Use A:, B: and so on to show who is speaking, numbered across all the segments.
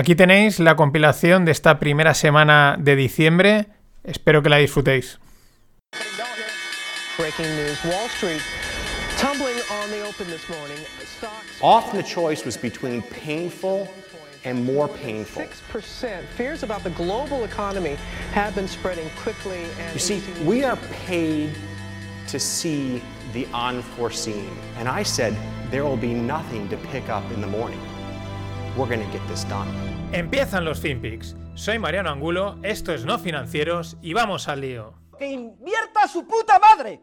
A: Aquí tenéis la compilación de esta primera semana de diciembre. Espero que la disfrutéis.
B: Breaking news Wall Street tumbling on the open this morning. Stocks
C: Often the choice was between painful and more painful.
B: 6%. Fears about the global economy have been spreading quickly. And
C: You see, we are paid to see the unforeseen. And I said, there will be nothing to pick up in the morning. We're going to get this done.
A: Empiezan los FinPix. Soy Mariano Angulo, esto es No Financieros y vamos al lío.
D: ¡Que invierta su puta madre!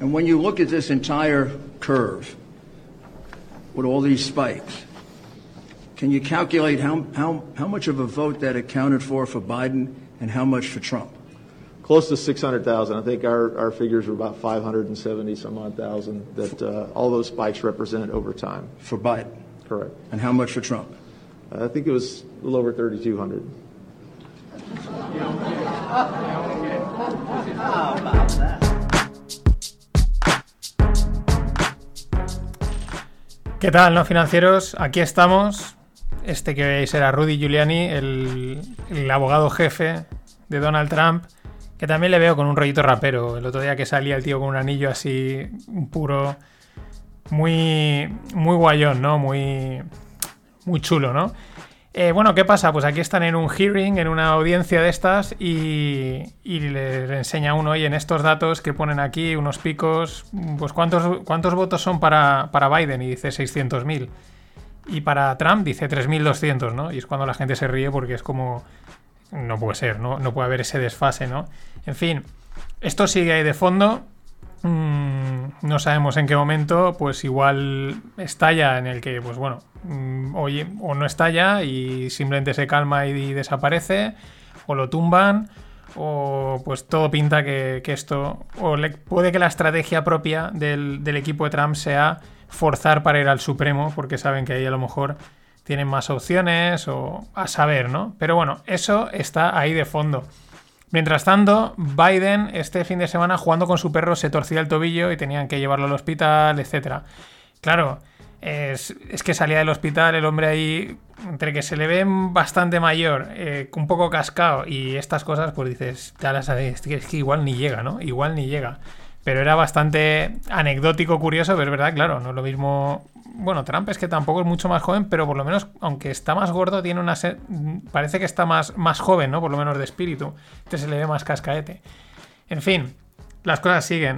E: And when you look at this entire curve with all these spikes, can you calculate how, how, how much of a vote that accounted for for Biden and how much for Trump?
F: Close to 600,000. I think our, our figures were about 570 some odd thousand that uh, all those spikes represent over time.
E: For Biden.
F: Correct.
E: And how much for Trump?
F: I think it was a little over 3,200.
A: ¿Qué tal, no financieros? Aquí estamos. Este que veis era Rudy Giuliani, el, el abogado jefe de Donald Trump, que también le veo con un rollito rapero. El otro día que salía el tío con un anillo así, un puro, muy, muy guayón, ¿no? Muy, muy chulo, ¿no? Eh, bueno, ¿qué pasa? Pues aquí están en un hearing, en una audiencia de estas, y, y le, le enseña uno, oye, en estos datos que ponen aquí, unos picos, pues ¿cuántos, cuántos votos son para, para Biden? Y dice 600.000. Y para Trump dice 3.200, ¿no? Y es cuando la gente se ríe porque es como... No puede ser, ¿no? No puede haber ese desfase, ¿no? En fin, esto sigue ahí de fondo. Mm, no sabemos en qué momento, pues igual estalla en el que, pues bueno, mm, oye, o no estalla y simplemente se calma y, desaparece, o lo tumban, o pues todo pinta que, que esto, o le- puede que la estrategia propia del, del equipo de Trump sea forzar para ir al Supremo, porque saben que ahí a lo mejor tienen más opciones, o a saber, ¿no? Pero bueno, eso está ahí de fondo. Mientras tanto, Biden este fin de semana jugando con su perro se torcía el tobillo y tenían que llevarlo al hospital, etc. Claro, es, que salía del hospital el hombre ahí, entre que se le ve bastante mayor, eh, un poco cascado y estas cosas, pues dices, ya las sabéis, es que igual ni llega, ¿no? Igual ni llega. Pero era bastante anecdótico, curioso, pero es verdad, claro, no es lo mismo. Bueno, Trump es que tampoco es mucho más joven, pero por lo menos, aunque está más gordo, tiene una. se- Parece que está más, más joven, ¿no? Por lo menos de espíritu. Este se le ve más cascaete. En fin, las cosas siguen.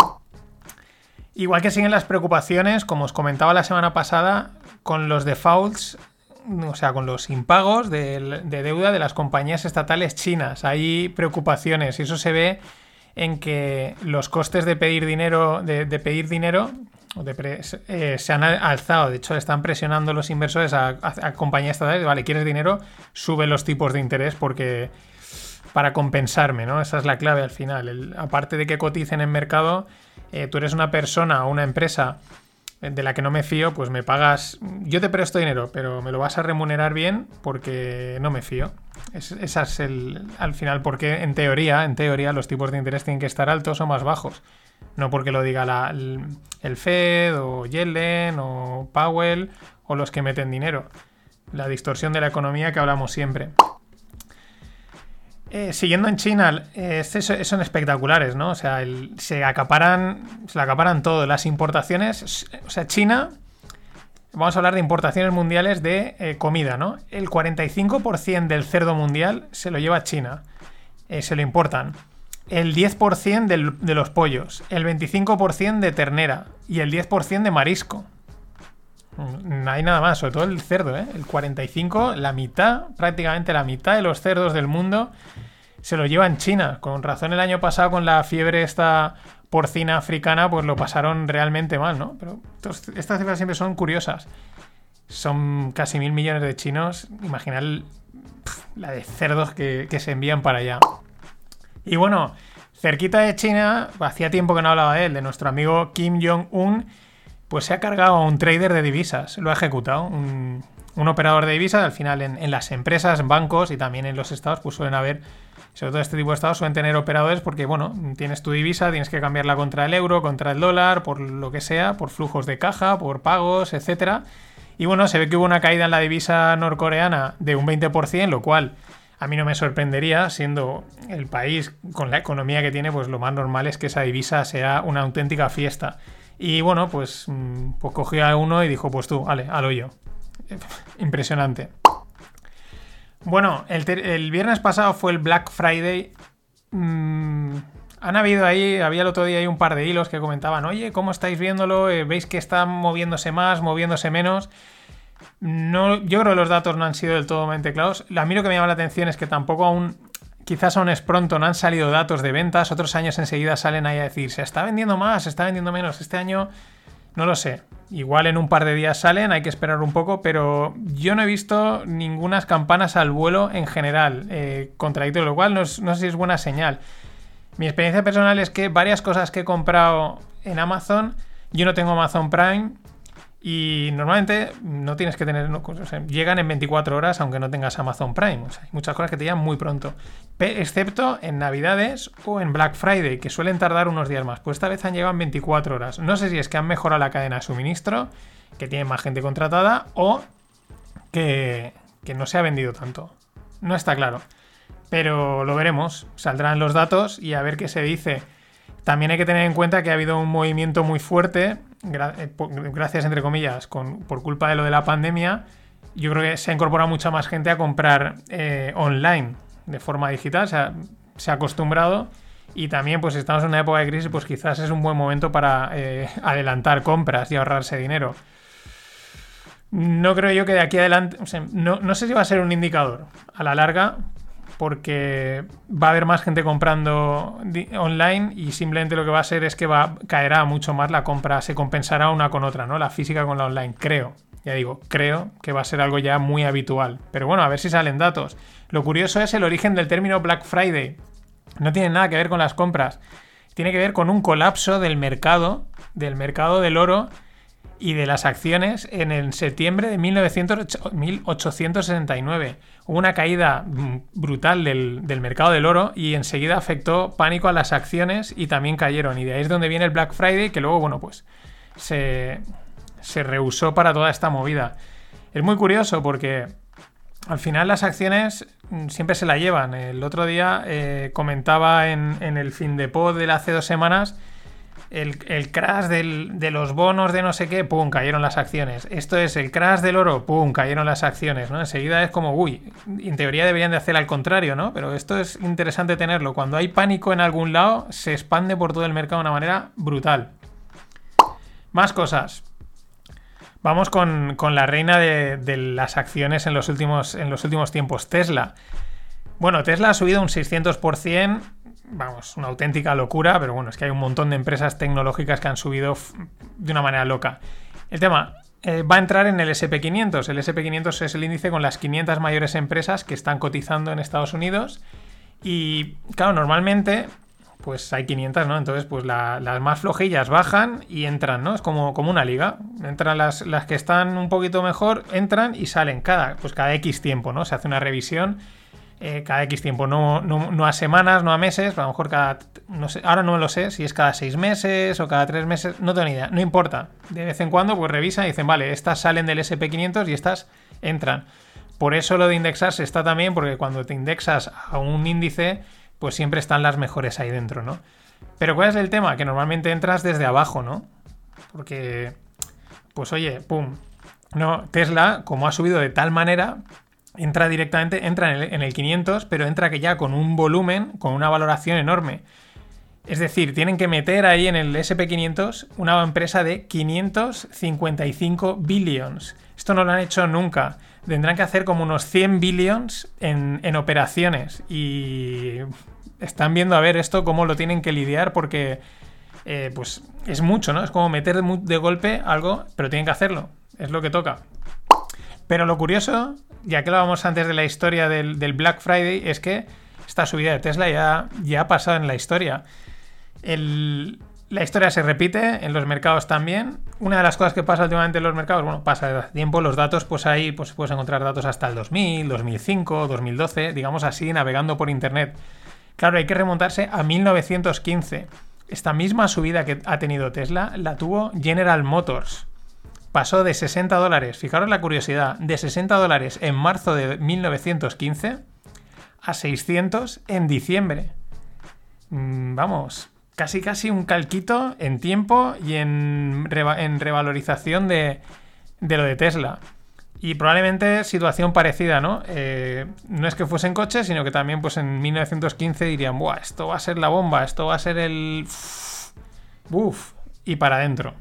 A: Igual que siguen las preocupaciones, como os comentaba la semana pasada, con los defaults, o sea, con los impagos de, de deuda de las compañías estatales chinas. Hay preocupaciones y eso se ve en que los costes de pedir dinero, de, pedir dinero, eh, se han al- alzado. De hecho, están presionando los inversores a, compañías estatales. Vale, ¿quieres dinero? Sube los tipos de interés porque para compensarme, ¿no? Esa es la clave al final. Aparte de que coticen en mercado, eh, tú eres una persona o una empresa de la que no me fío, pues me pagas. Yo te presto dinero, pero me lo vas a remunerar bien porque no me fío. Es, esa es el. Al final, porque en teoría, en teoría, los tipos de interés tienen que estar altos o más bajos. No porque lo diga el, Fed o Yellen o Powell o los que meten dinero. La distorsión de la economía que hablamos siempre. Eh, siguiendo en China, eh, este so- son espectaculares, ¿no? O sea, se acaparan, se acaparan todo. Las importaciones, o sea, China, vamos a hablar de importaciones mundiales de eh, comida, ¿no? El 45% del cerdo mundial se lo lleva China, eh, se lo importan. El 10% del- de los pollos, el 25% de ternera y el 10% de marisco. Mm, Hay nada más, sobre todo el cerdo, ¿eh? El 45, la mitad, prácticamente la mitad de los cerdos del mundo se lo lleva en China. Con razón el año pasado con la fiebre esta porcina africana, pues lo pasaron realmente mal, ¿no? Pero estas cifras siempre son curiosas. Son casi mil millones de chinos. Pf, la de cerdos que se envían para allá. Y bueno, cerquita de China, hacía tiempo que no hablaba de él, de nuestro amigo Kim Jong-un, pues se ha cargado a un trader de divisas, lo ha ejecutado, un, operador de divisas, al final en, en las empresas, en bancos y también en los estados, pues suelen haber, sobre todo este tipo de estados, suelen tener operadores porque, bueno, tienes tu divisa, tienes que cambiarla contra el euro, contra el dólar, por lo que sea, por flujos de caja, por pagos, etcétera. Y bueno, se ve que hubo una caída en la divisa norcoreana de un 20%, lo cual a mí no me sorprendería, siendo el país con la economía que tiene, pues lo más normal es que esa divisa sea una auténtica fiesta. Y bueno, pues, mm, pues cogió a uno y dijo, pues tú, vale, al hoyo. Impresionante. Bueno, el, viernes pasado fue el Black Friday. Mm, han habido ahí, había el otro día ahí un par de hilos que comentaban, oye, ¿cómo estáis viéndolo? Eh, ¿Veis que está moviéndose más, moviéndose menos? No, yo creo que los datos no han sido del todo claros. A mí lo que me llama la atención es que tampoco aún, quizás aún es pronto, no han salido datos de ventas. Otros años enseguida salen ahí a decir, se está vendiendo más, se está vendiendo menos. Este año, no lo sé. Igual en un par de días salen, hay que esperar un poco, pero yo no he visto ningunas campanas al vuelo en general, eh, contradictorio, lo cual no, no sé si es buena señal. Mi experiencia personal es que varias cosas que he comprado en Amazon, yo no tengo Amazon Prime y normalmente no tienes que tener, llegan en 24 horas aunque no tengas Amazon Prime. O sea, hay muchas cosas que te llegan muy pronto, excepto en Navidades o en Black Friday, que suelen tardar unos días más. Pues esta vez han llegado en 24 horas. No sé si es que han mejorado la cadena de suministro, que tienen más gente contratada o que, que no se ha vendido tanto. No está claro. Pero lo veremos. Saldrán los datos y a ver qué se dice. También hay que tener en cuenta que ha habido un movimiento muy fuerte, eh, gracias entre comillas, con, por culpa de lo de la pandemia. Yo creo que se ha incorporado mucha más gente a comprar eh, online de forma digital. Se ha, se ha acostumbrado. Y también, pues estamos en una época de crisis, pues quizás es un buen momento para eh, adelantar compras y ahorrarse dinero. No creo yo que de aquí adelante, no, no sé si va a ser un indicador a la larga, porque va a haber más gente comprando online y simplemente lo que va a ser es que va caerá mucho más la compra, se compensará una con otra, ¿no? La física con la online, creo. Ya digo, creo que va a ser algo ya muy habitual. Pero bueno, a ver si salen datos. Lo curioso es el origen del término Black Friday. No tiene nada que ver con las compras. Tiene que ver con un colapso del mercado, del mercado del oro y de las acciones en el septiembre de 1908 1869. Hubo una caída mm, brutal del, mercado del oro y enseguida afectó pánico a las acciones y también cayeron. Y de ahí es donde viene el Black Friday, que luego, bueno, pues se, se rehusó para toda esta movida. Es muy curioso porque al final las acciones mm, siempre se la llevan. El otro día eh, comentaba en, en el fin de pod de hace dos semanas el, crash de los bonos de no sé qué, pum, cayeron las acciones. Esto es el crash del oro, pum, cayeron las acciones, ¿no? Enseguida es como, uy, en teoría deberían de hacer al contrario, ¿no? Pero esto es interesante tenerlo. Cuando hay pánico en algún lado, se expande por todo el mercado de una manera brutal. Más cosas. Vamos con, la reina de, de las acciones en los, últimos, en los últimos tiempos, Tesla. Bueno, Tesla ha subido un 600%, vamos, una auténtica locura, pero bueno, es que hay un montón de empresas tecnológicas que han subido de una manera loca. El tema eh, va a entrar en el SP500. El SP500 es el índice con las 500 mayores empresas que están cotizando en Estados Unidos. Y claro, normalmente pues hay 500, ¿no? Entonces, pues la- las más flojillas bajan y entran, ¿no? Es como, como una liga. Entran las, las que están un poquito mejor, entran y salen cada, pues cada X tiempo, ¿no? Se hace una revisión eh, cada X tiempo, no, no, no a semanas, no a meses, a lo mejor cada, no sé, ahora no lo sé, si es cada seis meses o cada tres meses, no tengo ni idea, no importa. De vez en cuando, pues revisan y dicen, vale, estas salen del SP500 y estas entran. Por eso lo de indexarse está también, porque cuando te indexas a un índice, pues siempre están las mejores ahí dentro, ¿no? Pero ¿cuál es el tema? Que normalmente entras desde abajo, ¿no? Porque, pues oye, pum. No, Tesla, como ha subido de tal manera, entra directamente, entra en el, en el 500, pero entra que ya con un volumen, con una valoración enorme. Es decir, tienen que meter ahí en el SP500 una empresa de 555 billions. Esto no lo han hecho nunca. Tendrán que hacer como unos 100 billions en, en operaciones. Y están viendo a ver esto cómo lo tienen que lidiar porque eh, pues es mucho, ¿no? Es como meter de golpe algo, pero tienen que hacerlo. Es lo que toca. Pero lo curioso, ya que hablábamos antes de la historia del, Black Friday, es que esta subida de Tesla ya, ya ha pasado en la historia. La historia se repite en los mercados también. Una de las cosas que pasa últimamente en los mercados, bueno, pasa de tiempo, los datos, pues ahí pues puedes encontrar datos hasta el 2000, 2005, 2012, digamos así, navegando por internet. Claro, hay que remontarse a 1915. Esta misma subida que ha tenido Tesla la tuvo General Motors. Pasó de 60 dólares, fijaros la curiosidad, de 60 dólares en marzo de 1915 a 600 en diciembre. Mm, vamos, casi casi un calquito en tiempo y en, reva- en revalorización de, de lo de Tesla. Y probablemente situación parecida, ¿no? Eh, no es que fuesen coches, sino que también pues en 1915 dirían, Buah, esto va a ser la bomba, esto va a ser el... Uf, y para adentro.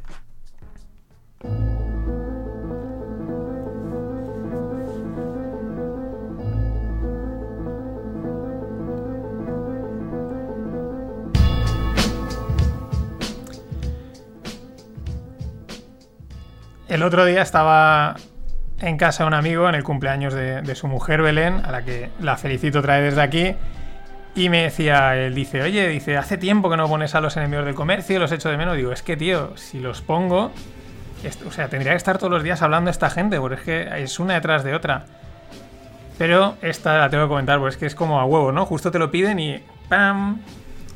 A: El otro día estaba en casa de un amigo en el cumpleaños de, de su mujer Belén, a la que la felicito otra vez desde aquí. Y me decía, él dice, oye, dice, hace tiempo que no pones a los enemigos del comercio, los echo de menos. Digo, es que, tío, si los pongo, o sea, tendría que estar todos los días hablando de esta gente, porque es que es una detrás de otra. Pero esta la tengo que comentar, porque es que es como a huevo, ¿no? Justo te lo piden y ¡pam!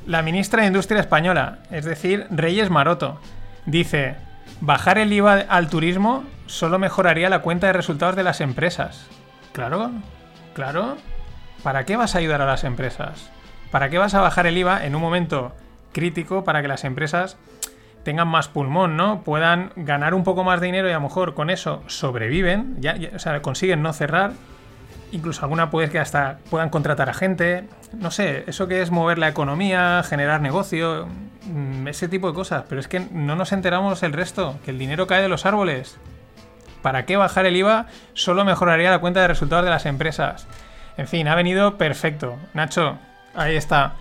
A: La ministra de Industria Española, es decir, Reyes Maroto, dice, bajar el IVA al turismo solo mejoraría la cuenta de resultados de las empresas. Claro, claro. ¿Para qué vas a ayudar a las empresas? ¿Para qué vas a bajar el IVA en un momento crítico para que las empresas tengan más pulmón, ¿no? Puedan ganar un poco más de dinero y a lo mejor con eso sobreviven, ya, o sea, consiguen no cerrar. Incluso alguna puede que hasta puedan contratar a gente. No sé, eso que es mover la economía, generar negocio, mm, ese tipo de cosas. Pero es que no nos enteramos el resto, que el dinero cae de los árboles. ¿Para qué bajar el IVA? Solo mejoraría la cuenta de resultados de las empresas. En fin, ha venido perfecto. Nacho, ahí está.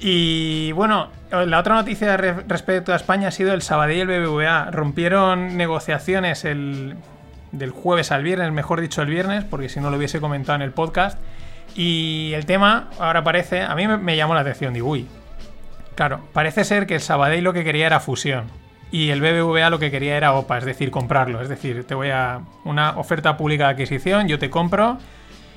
A: Y bueno, la otra noticia re- respecto a España ha sido el Sabadell y el BBVA. Rompieron negociaciones el, del jueves al viernes, mejor dicho el viernes, porque si no lo hubiese comentado en el podcast. Y el tema ahora parece, a mí me, llamó la atención, digo, uy, claro, parece ser que el Sabadell lo que quería era fusión. Y el BBVA lo que quería era OPA, es decir, comprarlo. Es decir, te voy a una oferta pública de adquisición, yo te compro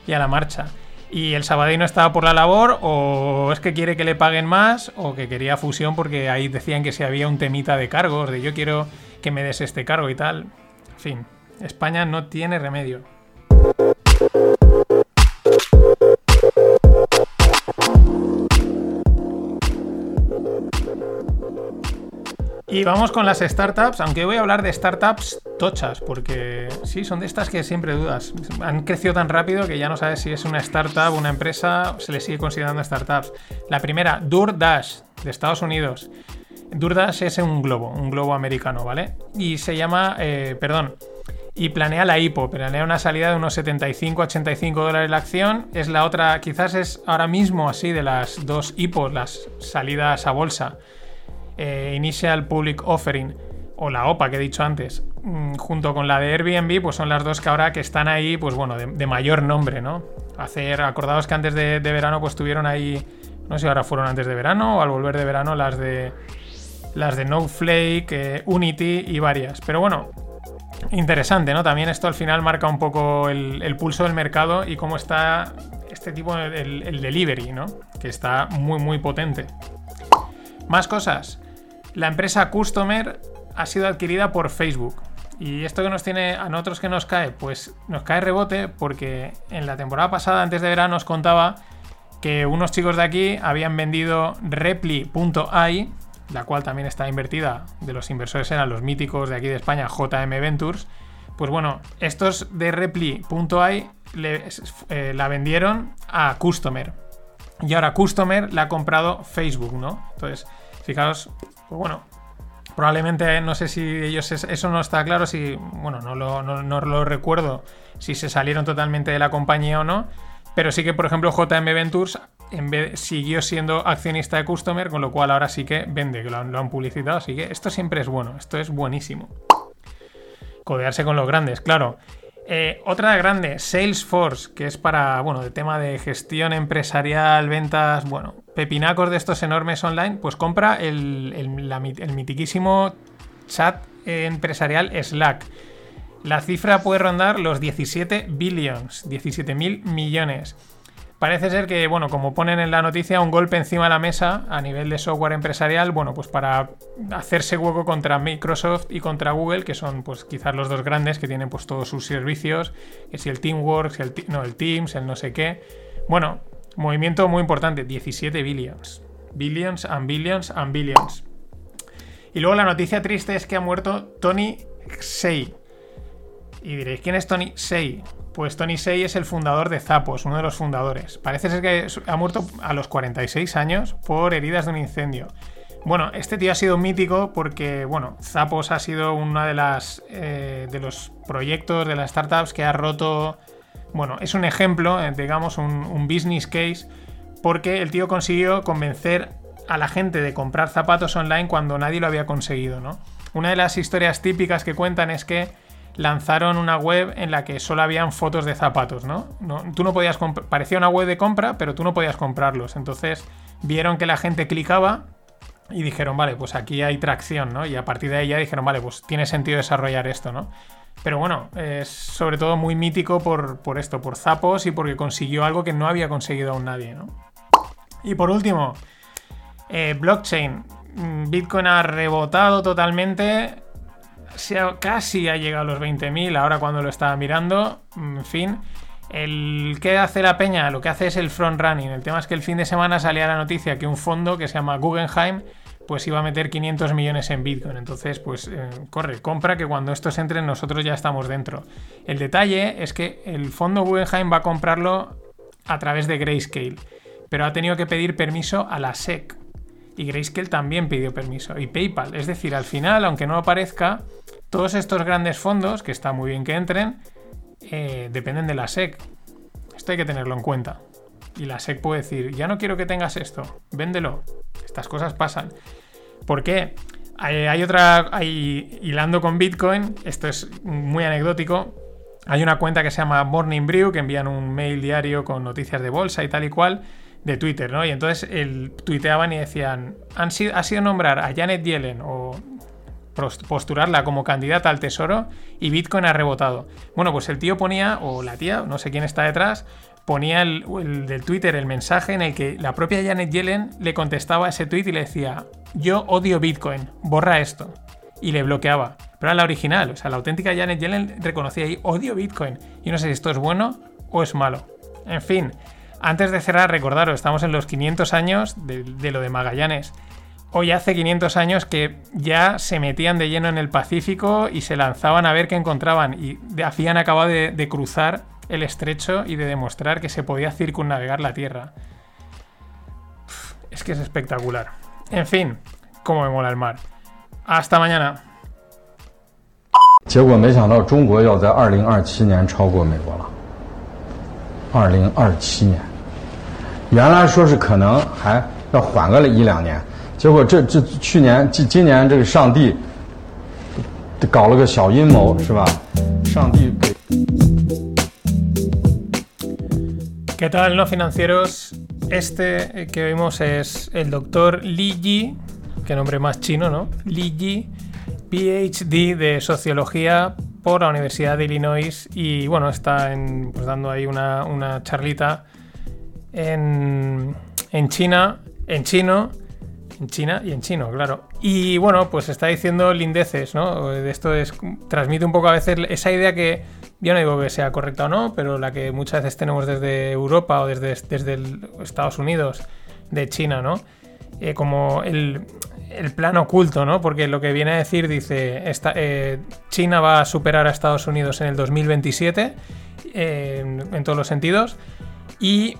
A: y a la marcha. Y el Sabadell no estaba por la labor, o es que quiere que le paguen más, o que quería fusión porque ahí decían que si había un temita de cargos, de yo quiero que me des este cargo y tal. En fin, España no tiene remedio. Y vamos con las startups, aunque voy a hablar de startups tochas, porque sí, son de estas que siempre dudas. Han crecido tan rápido que ya no sabes si es una startup, una empresa, se le sigue considerando startups. La primera, DoorDash, de Estados Unidos. DoorDash es un globo, un globo americano, ¿vale? Y se llama, eh, perdón, y planea la IPO, planea una salida de unos 75-85 dólares la acción. Es la otra, quizás es ahora mismo así de las dos IPOs, las salidas a bolsa eh, Initial Public Offering o la OPA que he dicho antes, mm, junto con la de Airbnb, pues son las dos que ahora que están ahí, pues bueno, de, mayor nombre, ¿no? Hacer, acordados que antes de, verano pues tuvieron ahí, no sé ahora fueron antes de verano o al volver de verano las de las de Snowflake, eh, Unity y varias. Pero bueno, interesante, ¿no? También esto al final marca un poco el, pulso del mercado y cómo está este tipo de el, el delivery, ¿no? Que está muy, muy potente. Más cosas. La empresa Customer ha sido adquirida por Facebook. Y esto que nos tiene a nosotros que nos cae, pues nos cae rebote porque en la temporada pasada, antes de verano, os contaba que unos chicos de aquí habían vendido Repli.ai, la cual también está invertida, de los inversores eran los míticos de aquí de España, JM Ventures. Pues bueno, estos de Repli.ai eh, la vendieron a Customer. Y ahora Customer la ha comprado Facebook, ¿no? Entonces, fijaos, pues bueno, probablemente no sé si ellos, es- eso no está claro, si, bueno, no lo, no, no lo recuerdo, si se salieron totalmente de la compañía o no, pero sí que, por ejemplo, JM Ventures en vez, siguió siendo accionista de Customer, con lo cual ahora sí que vende, que lo han, lo publicitado, así que esto siempre es bueno, esto es buenísimo. Codearse con los grandes, claro. Eh, otra grande, Salesforce, que es para, bueno, de tema de gestión empresarial, ventas, bueno, pepinacos de estos enormes online, pues compra el, el, la el mitiquísimo chat empresarial Slack. La cifra puede rondar los 17 billions, 17 mil millones. Parece ser que, bueno, como ponen en la noticia, un golpe encima de la mesa a nivel de software empresarial, bueno, pues para hacerse hueco contra Microsoft y contra Google, que son pues quizás los dos grandes que tienen pues todos sus servicios, que si el Teamworks, el, no, el Teams, el no sé qué. Bueno, movimiento muy importante, 17 billions. Billions and billions and billions. Y luego la noticia triste es que ha muerto Tony Sei. Y diréis, ¿quién es Tony Sei? Pues Tony Sei es el fundador de Zappos, uno de los fundadores. Parece ser que ha muerto a los 46 años por heridas de un incendio. Bueno, este tío ha sido mítico porque, bueno, Zappos ha sido uno de las eh, de los proyectos de las startups que ha roto. Bueno, es un ejemplo, eh, digamos, un, un business case, porque el tío consiguió convencer a la gente de comprar zapatos online cuando nadie lo había conseguido, ¿no? Una de las historias típicas que cuentan es que lanzaron una web en la que solo habían fotos de zapatos, ¿no? tú no podías parecía una web de compra, pero tú no podías comprarlos. Entonces vieron que la gente clicaba y dijeron, vale, pues aquí hay tracción, ¿no? Y a partir de ahí ya dijeron, vale, pues tiene sentido desarrollar esto, ¿no? Pero bueno, es sobre todo muy mítico por, por esto, por zapos y porque consiguió algo que no había conseguido aún nadie, ¿no? Y por último, eh, blockchain. Mm, Bitcoin ha rebotado totalmente. Casi ha llegado a los 20.000 ahora cuando lo estaba mirando. En fin. El que hace la peña, lo que hace es el front running. El tema es que el fin de semana salía la noticia que un fondo que se llama Guggenheim pues iba a meter 500 millones en Bitcoin. Entonces, pues eh, corre, compra que cuando estos entren nosotros ya estamos dentro. El detalle es que el fondo Guggenheim va a comprarlo a través de Grayscale, pero ha tenido que pedir permiso a la SEC y Grayscale también pidió permiso. Y PayPal. Es decir, al final, aunque no aparezca, todos estos grandes fondos, que está muy bien que entren, eh, dependen de la SEC. Esto hay que tenerlo en cuenta. Y la SEC puede decir, ya no quiero que tengas esto, véndelo. Estas cosas pasan. ¿Por qué? Hay, otra, hilando con Bitcoin, esto es muy anecdótico, hay una cuenta que se llama Morning Brew, que envían un mail diario con noticias de bolsa y tal y cual, de Twitter, ¿no? Y entonces el, tuiteaban y decían, han ha sido nombrar a Janet Yellen o postularla como candidata al tesoro y Bitcoin ha rebotado. Bueno, pues el tío ponía, o la tía, no sé quién está detrás, ponía el, del Twitter el mensaje en el que la propia Janet Yellen le contestaba ese tweet y le decía, yo odio Bitcoin, borra esto. Y le bloqueaba. Pero era la original, o sea, la auténtica Janet Yellen reconocía ahí, odio Bitcoin. Y no sé si esto es bueno o es malo. En fin, antes de cerrar, recordaros, estamos en los 500 años de, lo de Magallanes Hoy hace 500 años que ya se metían de lleno en el Pacífico y se lanzaban a ver qué encontraban. Y hacían acabado de, de cruzar el estrecho y de demostrar que se podía circunnavegar la Tierra. es que es espectacular. En fin, cómo me mola el mar. Hasta mañana.
G: 结果没想到中国要在二零二七年超过美国了。二零二七年，原来说是可能还要缓个一两年， 结果这这去年今今年这个上帝搞了个小阴谋，是吧？上帝给。¿
A: Qué tal, no financieros? Este que vimos es el doctor Li Yi, qué nombre más chino, ¿no? Li Yi, PhD de Sociología por la Universidad de Illinois y bueno, está pues, dando ahí una, charlita en, China, en chino, en China y en chino, claro. Y bueno, pues está diciendo lindeces, ¿no? Esto es, transmite un poco a veces esa idea que, yo no digo que sea correcta o no, pero la que muchas veces tenemos desde Europa o desde, desde Estados Unidos, de China, ¿no? Eh, como el, el plan oculto, ¿no? Porque lo que viene a decir, dice, eh, China va a superar a Estados Unidos en el 2027, en, todos los sentidos, y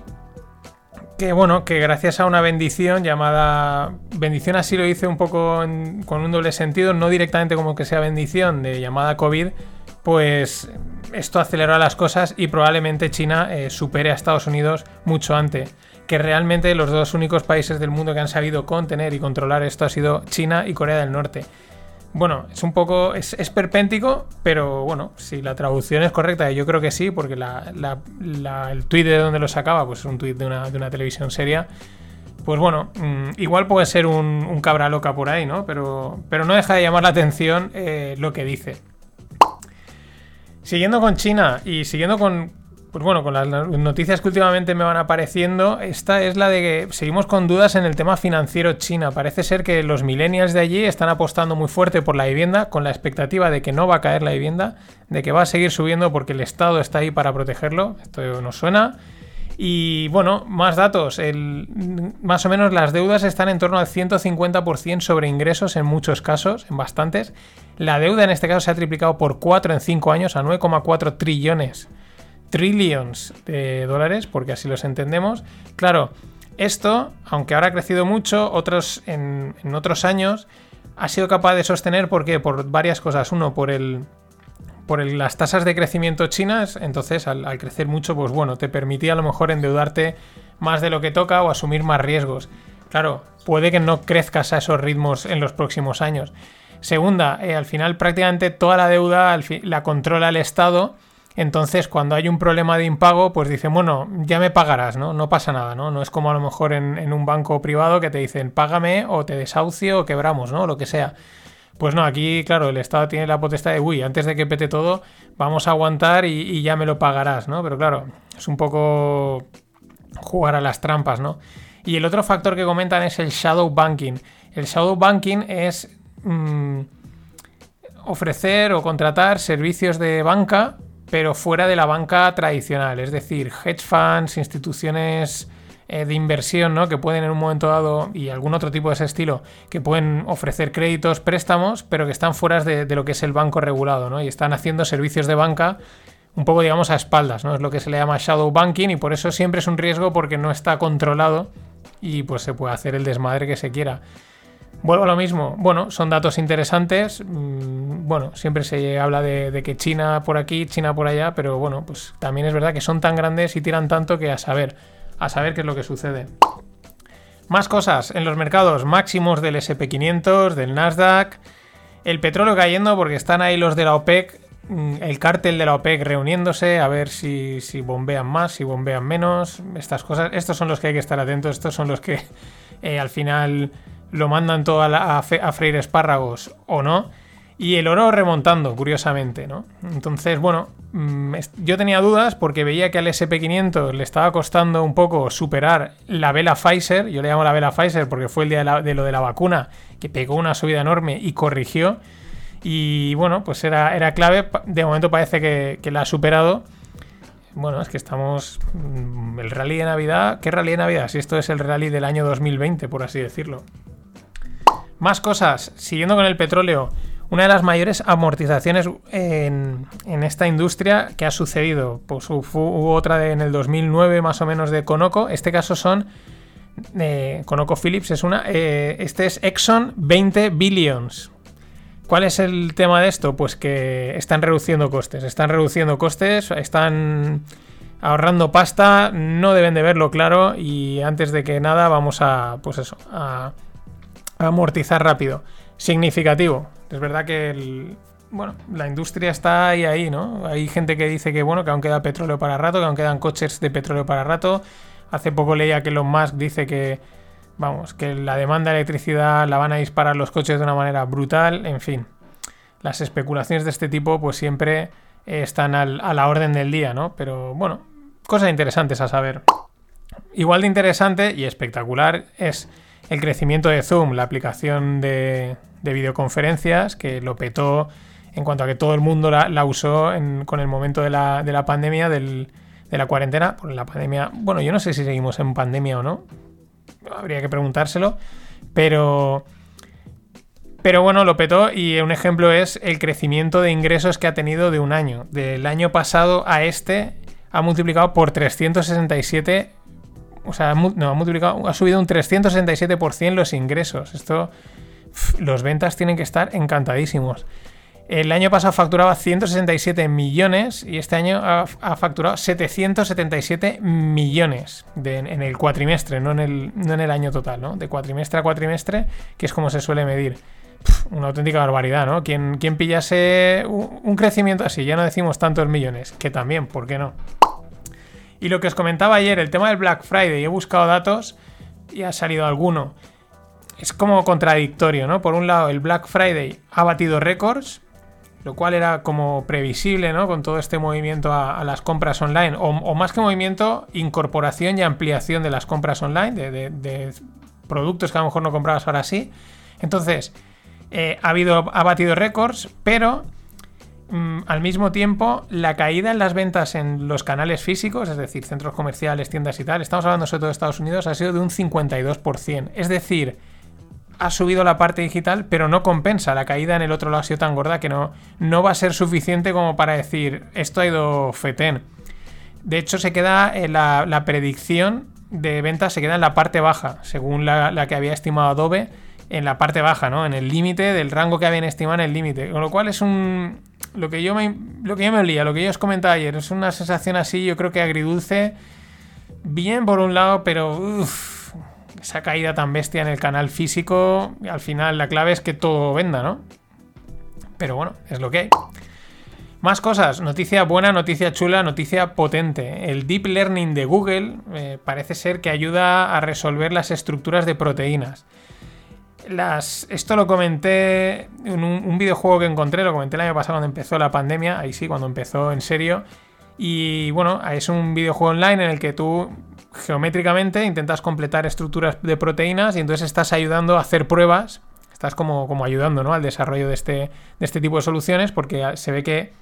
A: que bueno, que gracias a una bendición llamada, bendición así lo hice un poco con un doble sentido, no directamente como que sea bendición de llamada COVID, pues esto aceleró las cosas y probablemente China eh, supere a Estados Unidos mucho antes que realmente los dos únicos países del mundo que han sabido contener y controlar esto ha sido China y Corea del Norte. Bueno, es un poco. Es, perpéntico, pero bueno, si la traducción es correcta, yo creo que sí, porque el tuit de donde lo sacaba, pues es un tuit de una, televisión seria. Pues bueno, mm, igual puede ser un, cabra loca por ahí, ¿no? Pero, pero no deja de llamar la atención eh, lo que dice. Siguiendo con China y siguiendo con pues bueno, con las noticias que últimamente me van apareciendo, esta es la de que seguimos con dudas en el tema financiero China. Parece ser que los millennials de allí están apostando muy fuerte por la vivienda, con la expectativa de que no va a caer la vivienda, de que va a seguir subiendo porque el Estado está ahí para protegerlo. Esto nos suena. Y bueno, más datos. Más o menos las deudas están en torno al 150% sobre ingresos en muchos casos, en bastantes. La deuda en este caso se ha triplicado por 4 en 5 años a 9,4 trillones trillions de dólares, porque así los entendemos. Claro, esto, aunque ahora ha crecido mucho, otros en, otros años ha sido capaz de sostener porque por varias cosas. Uno, por el por las tasas de crecimiento chinas, entonces al, crecer mucho, pues bueno, te permitía a lo mejor endeudarte más de lo que toca o asumir más riesgos. Claro, puede que no crezcas a esos ritmos en los próximos años. Segunda, eh, al final prácticamente toda la deuda la controla el Estado entonces, cuando hay un problema de impago, pues dicen, bueno, ya me pagarás, ¿no? No pasa nada, ¿no? No es como a lo mejor en, un banco privado que te dicen, págame o te desahucio o quebramos, ¿no? Lo que sea. Pues no, aquí, claro, el Estado tiene la potestad de, uy, antes de que pete todo, vamos a aguantar y, ya me lo pagarás, ¿no? Pero claro, es un poco jugar a las trampas, ¿no? Y el otro factor que comentan es el shadow banking. El shadow banking es mm, ofrecer o contratar servicios de banca pero fuera de la banca tradicional, es decir, hedge funds, instituciones eh, de inversión, ¿no? Que pueden en un momento dado, y algún otro tipo de ese estilo, que pueden ofrecer créditos, préstamos, pero que están fuera de, lo que es el banco regulado, ¿no? Y están haciendo servicios de banca un poco, digamos, a espaldas, ¿no? Es lo que se le llama shadow banking y por eso siempre es un riesgo porque no está controlado y pues se puede hacer el desmadre que se quiera. Vuelvo a lo mismo. Bueno, son datos interesantes. Mm, bueno, siempre se habla de, que China por aquí, China por allá, pero bueno, pues también es verdad que son tan grandes y tiran tanto que a saber, a saber qué es lo que sucede. Más cosas en los mercados máximos del SP500, del Nasdaq. El petróleo cayendo porque están ahí los de la OPEC, mm, el cártel de la OPEC reuniéndose a ver si, si bombean más, si bombean menos. Estas cosas, estos son los que hay que estar atentos, estos son los que eh, al final lo mandan todo a, freír espárragos o no. Y el oro remontando, curiosamente, ¿no? Entonces, bueno, mm, yo tenía dudas porque veía que al SP500 le estaba costando un poco superar la vela Pfizer. Yo le llamo la vela Pfizer porque fue el día de, lo de la vacuna que pegó una subida enorme y corrigió. Y bueno, pues era, era clave. De momento parece que, que la ha superado. Bueno, es que estamos. Mm, el rally de Navidad. ¿Qué rally de Navidad? Si esto es el rally del año 2020, por así decirlo. Más cosas, siguiendo con el petróleo, una de las mayores amortizaciones en, esta industria que ha sucedido, pues hubo otra en el 2009 más o menos de Conoco, este caso son eh, Conoco Phillips es una, eh, este es Exxon 20 billions. ¿Cuál es el tema de esto? Pues que están reduciendo costes, están reduciendo costes, están ahorrando pasta, no deben de verlo claro y antes de que nada vamos a, pues eso, a amortizar rápido. Significativo. Es verdad que bueno, la industria está ahí, ahí, ¿no? Hay gente que dice que, bueno, que aún queda petróleo para rato, que aún quedan coches de petróleo para rato. Hace poco leía que Elon Musk dice que, vamos, que la demanda de electricidad la van a disparar los coches de una manera brutal. En fin, las especulaciones de este tipo, pues siempre están a la orden del día, ¿no? Pero bueno, cosas interesantes a saber. Igual de interesante y espectacular es el crecimiento de Zoom, la aplicación de, videoconferencias, que lo petó en cuanto a que todo el mundo la, usó con el momento de la, pandemia, de la cuarentena. Por la pandemia, bueno, yo no sé si seguimos en pandemia o no, habría que preguntárselo, pero... Pero bueno, lo petó y un ejemplo es el crecimiento de ingresos que ha tenido de un año. Del año pasado a este ha multiplicado por 367 o sea, no, ha multiplicado, ha subido un 367% los ingresos. Esto, los ventas tienen que estar encantadísimos. El año pasado facturaba 167 millones y este año ha, facturado 777 millones en el cuatrimestre, no en el, no en el año total, ¿no? De cuatrimestre a cuatrimestre, que es como se suele medir. una auténtica barbaridad, ¿no? Quien, quien pillase un, un crecimiento así, ya no decimos tantos millones, que también, ¿por qué no? Y lo que os comentaba ayer, el tema del Black Friday, he buscado datos y ha salido alguno. Es como contradictorio, ¿no? Por un lado, el Black Friday ha batido récords lo cual era como previsible, ¿no? Con todo este movimiento a, las compras online, o, más que movimiento, incorporación y ampliación de las compras online, de productos que a lo mejor no comprabas ahora sí. Entonces, eh, ha, habido, ha batido récords, pero mm, al mismo tiempo la caída en las ventas en los canales físicos, es decir, centros comerciales, tiendas y tal, estamos hablando sobre todo de Estados Unidos, ha sido de un 52%. Es decir, ha subido la parte digital, pero no compensa. La caída en el otro lado ha sido tan gorda que no, no va a ser suficiente como para decir esto ha ido fetén. De hecho, se queda la, la predicción de ventas se queda en la parte baja, según la, la que había estimado Adobe, en la parte baja, ¿no? En el límite del rango que habían estimado en el límite. Con lo cual es un. Lo que yo me. Lo que yo me olía, lo que yo os comentaba ayer, es una sensación así, yo creo que agridulce. Bien por un lado, pero. Esa caída tan bestia en el canal físico. Al final la clave es que todo venda, ¿no? Pero bueno, es lo que hay. Más cosas, noticia buena, noticia chula, noticia potente. El Deep Learning de Google eh, parece ser que ayuda a resolver las estructuras de proteínas. Las, esto lo comenté en un, un, videojuego que encontré, lo comenté el año pasado cuando empezó la pandemia, ahí sí, cuando empezó en serio. Y bueno, es un videojuego online en el que tú geométricamente intentas completar estructuras de proteínas y entonces estás ayudando a hacer pruebas, estás como, como ayudando ¿no? al desarrollo de este, de este tipo de soluciones porque se ve que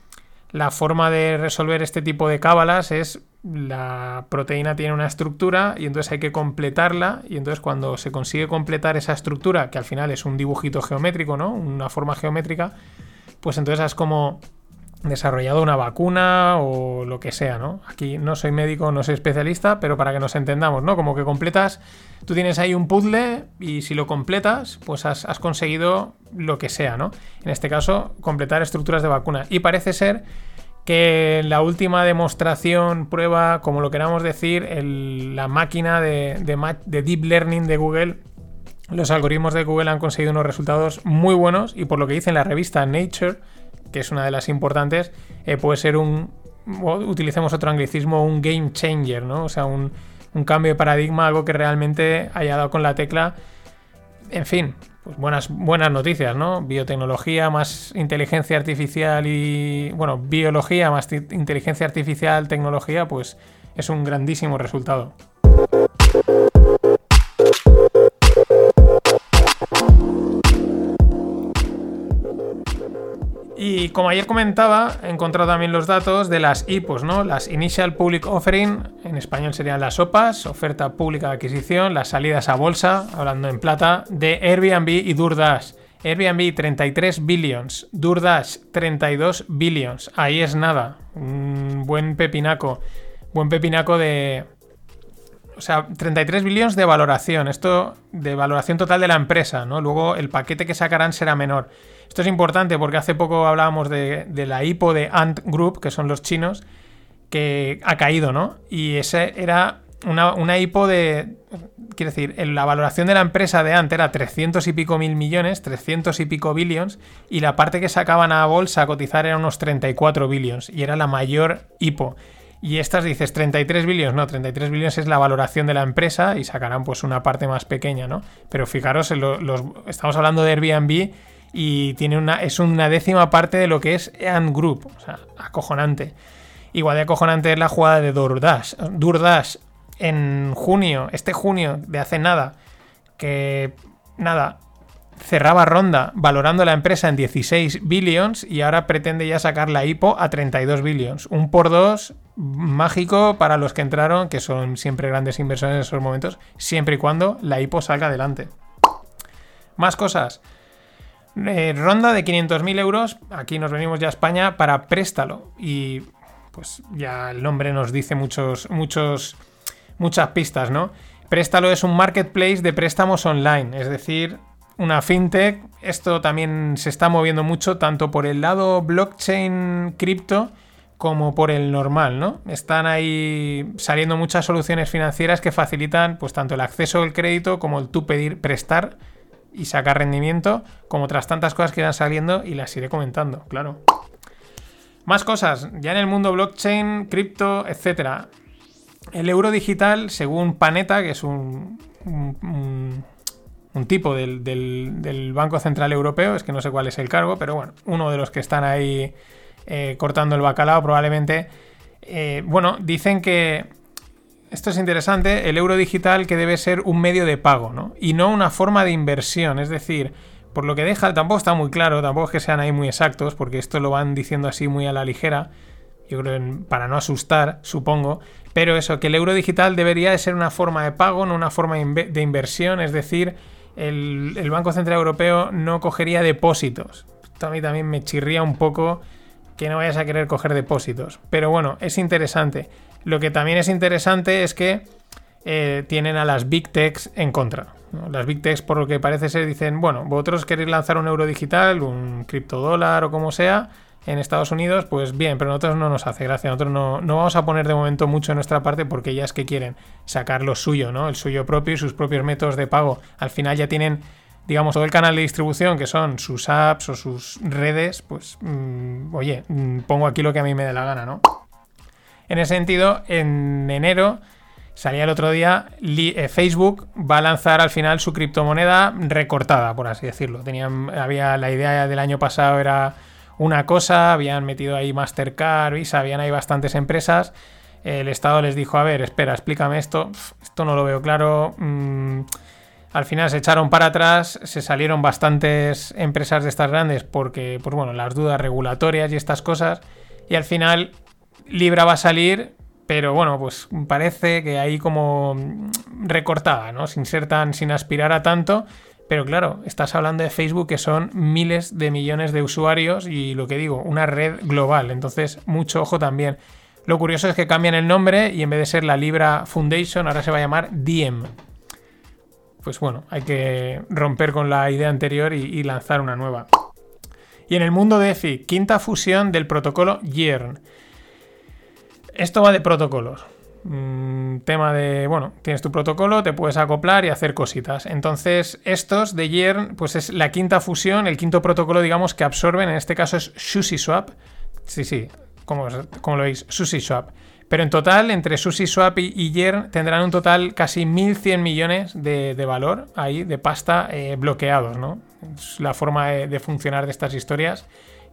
A: la forma de resolver este tipo de cábalas es la proteína tiene una estructura y entonces hay que completarla y entonces cuando se consigue completar esa estructura, que al final es un dibujito geométrico, ¿no? Una forma geométrica, pues entonces has como desarrollado una vacuna o lo que sea, ¿no? Aquí no soy médico, no soy especialista, pero para que nos entendamos, ¿no? Como que completas, tú tienes ahí un puzzle y si lo completas, pues has, conseguido lo que sea, ¿no? En este caso, completar estructuras de vacuna. Y parece ser que la última demostración, prueba, como lo queramos decir, la máquina de, de, Deep Learning de Google, los algoritmos de Google han conseguido unos resultados muy buenos y por lo que dice en la revista Nature, que es una de las importantes, eh, puede ser un, utilicemos otro anglicismo, un game changer, ¿no? O sea, un, un cambio de paradigma, algo que realmente haya dado con la tecla. En fin, pues buenas, buenas noticias, ¿no? Biotecnología más inteligencia artificial y. Bueno, biología más inteligencia artificial, tecnología, pues es un grandísimo resultado. Y como ayer comentaba, he encontrado también los datos de las IPOs, ¿no? Las Initial Public Offering, en español serían las OPAs, oferta pública de adquisición, las salidas a bolsa, hablando en plata, de Airbnb y DoorDash. Airbnb 33 billions, DoorDash 32 billions. Ahí es nada. Un buen pepinaco. Buen pepinaco de. O sea, 33 billions de valoración. Esto de valoración total de la empresa, ¿no? Luego el paquete que sacarán será menor. Esto es importante porque hace poco hablábamos de, la IPO de Ant Group, que son los chinos, que ha caído, ¿no? Y ese era una, una IPO de. Quiero decir, la valoración de la empresa de Ant era 300 y pico mil millones, 300 y pico billions, y la parte que sacaban a bolsa a cotizar era unos 34 billions, y era la mayor IPO. Y estas dices 33 billones, no, 33 billones es la valoración de la empresa y sacarán pues una parte más pequeña, ¿no? Pero fijaros, estamos hablando de Airbnb y tiene una, es una décima parte de lo que es Ant Group. O sea, acojonante. Igual de acojonante es la jugada de DoorDash. DoorDash en junio, este junio de hace nada, que nada, cerraba ronda valorando la empresa en 16 billions y ahora pretende ya sacar la IPO a 32 billions. Un por dos mágico para los que entraron, que son siempre grandes inversores en esos momentos, siempre y cuando la IPO salga adelante. Más cosas. Eh, ronda de 500.000 euros, aquí nos venimos ya a España para préstalo. Y pues ya el nombre nos dice muchos, muchos, muchas pistas, ¿no? Préstalo es un marketplace de préstamos online, es decir, una fintech. Esto también se está moviendo mucho tanto por el lado blockchain cripto como por el normal, ¿no? Están ahí saliendo muchas soluciones financieras que facilitan pues tanto el acceso al crédito como el tú pedir prestar y sacar rendimiento, como otras tantas cosas que irán saliendo y las iré comentando, claro. Más cosas, ya en el mundo blockchain, cripto, etc. El euro digital, según Paneta, que es un, un, un tipo del, del- Banco Central Europeo, es que no sé cuál es el cargo, pero bueno, uno de los que están ahí eh, cortando el bacalao probablemente. Eh, bueno, dicen que esto es interesante, el euro digital que debe ser un medio de pago, ¿no? Y no una forma de inversión, es decir, por lo que deja, tampoco está muy claro, tampoco es que sean ahí muy exactos, porque esto lo van diciendo así muy a la ligera, yo creo para no asustar, supongo, pero eso, que el euro digital debería de ser una forma de pago, no una forma de inversión, es decir, el, el Banco Central Europeo no cogería depósitos. Esto a mí también me chirría un poco que no vayas a querer coger depósitos. Pero bueno, es interesante. Lo que también es interesante es que eh, tienen a las Big Techs en contra. Las Big Techs, por lo que parece ser, dicen, bueno, vosotros queréis lanzar un euro digital, un criptodólar o como sea, en Estados Unidos, pues bien, pero nosotros no nos hace gracia. Nosotros no, no vamos a poner de momento mucho en nuestra parte porque es que quieren sacar lo suyo, ¿no? El suyo propio y sus propios métodos de pago. Al final ya tienen digamos, todo el canal de distribución, que son sus apps o sus redes, pues, mm, oye, mm, pongo aquí lo que a mí me dé la gana, ¿no? En ese sentido, en enero salía el otro día, eh, Facebook va a lanzar al final su criptomoneda recortada, por así decirlo. Tenían, había la idea del año pasado era una cosa, habían metido ahí Mastercard, Visa, habían ahí bastantes empresas. El Estado les dijo, a ver, espera, explícame esto, esto no lo veo claro. mm, al final se echaron para atrás, se salieron bastantes empresas de estas grandes porque, pues bueno, las dudas regulatorias y estas cosas. Y al final Libra va a salir, pero bueno, pues parece que ahí como recortada, ¿no? Sin ser tan, sin aspirar a tanto. Pero claro, estás hablando de Facebook que son miles de millones de usuarios y lo que digo, una red global. Entonces, mucho ojo también. Lo curioso es que cambian el nombre y en vez de ser la Libra Foundation, ahora se va a llamar Diem pues bueno, hay que romper con la idea anterior y, y lanzar una nueva. Y en el mundo de EFI, quinta fusión del protocolo YERN. Esto va de protocolos. Mm, tema de, bueno, tienes tu protocolo, te puedes acoplar y hacer cositas. Entonces, estos de YERN, pues es la quinta fusión, el quinto protocolo, digamos, que absorben, en este caso es SushiSwap. Sí, sí, como, como lo veis, SushiSwap. Pero en total, entre SushiSwap y, Yearn tendrán un total casi 1.100 millones de, de valor ahí, de pasta eh, bloqueados, ¿no? Es la forma de funcionar de estas historias,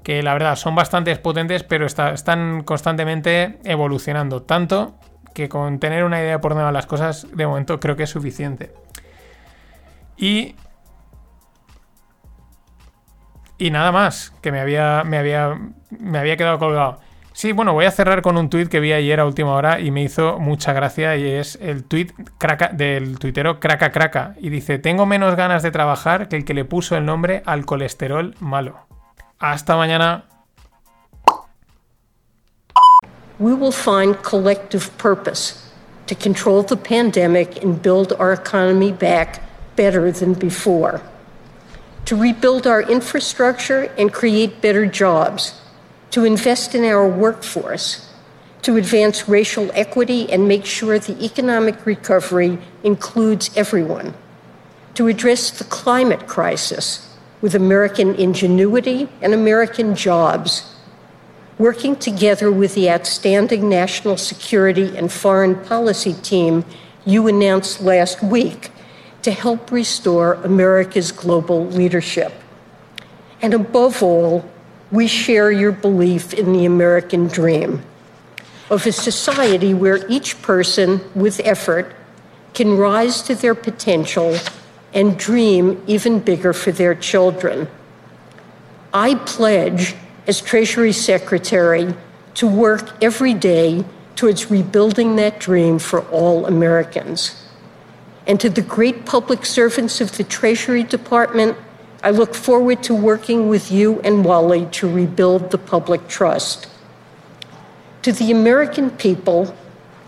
A: que la verdad son bastante potentes, pero está- están constantemente evolucionando. Tanto que con tener una idea por dónde van las cosas, de momento creo que es suficiente. Y y nada más, que me había, me había, me había quedado colgado. Sí, bueno, voy a cerrar con un tuit que vi ayer a última hora y me hizo mucha gracia y es el tuit del tuitero Craca Craca. Y dice, tengo menos ganas de trabajar que el que le puso el nombre al colesterol malo. Hasta mañana.
H: we will find collective purpose to control the pandemic and build our economy back better than before, to rebuild our infrastructure and create better jobs, to invest in our workforce, to advance racial equity and make sure the economic recovery includes everyone, to address the climate crisis with American ingenuity and American jobs working together with the outstanding national security and foreign policy team you announced last week to help restore America's global leadership. And above all, we share your belief in the American dream of a society where each person with effort can rise to their potential and dream even bigger for their children. I pledge, as Treasury Secretary, to work every day towards rebuilding that dream for all Americans. And to the great public servants of the Treasury Department, I look forward to working with you and Wally to rebuild the public trust. To the American people,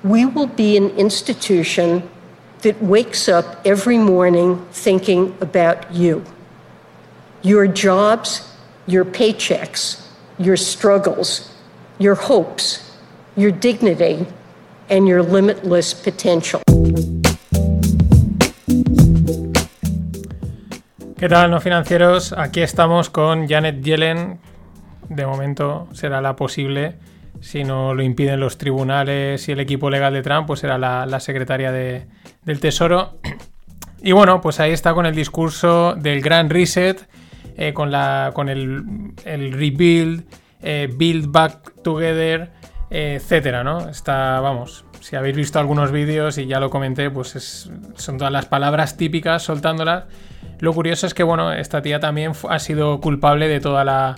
H: we will be an institution that wakes up every morning thinking about you your jobs, your paychecks, your struggles, your hopes, your dignity, and your limitless potential.
A: ¿Qué tal, no financieros? Aquí estamos con Janet Yellen. De momento será la posible. Si no lo impiden los tribunales y el equipo legal de Trump, pues será la, la secretaria de- del Tesoro. Y bueno, pues ahí está con el discurso del Gran Reset, eh, con, la, con el, el Rebuild, eh, Build Back Together, eh, etcétera, ¿no? Está, vamos, si habéis visto algunos vídeos y ya lo comenté, pues es- son todas las palabras típicas soltándolas. Lo curioso es que, bueno, esta tía también ha sido culpable de toda la,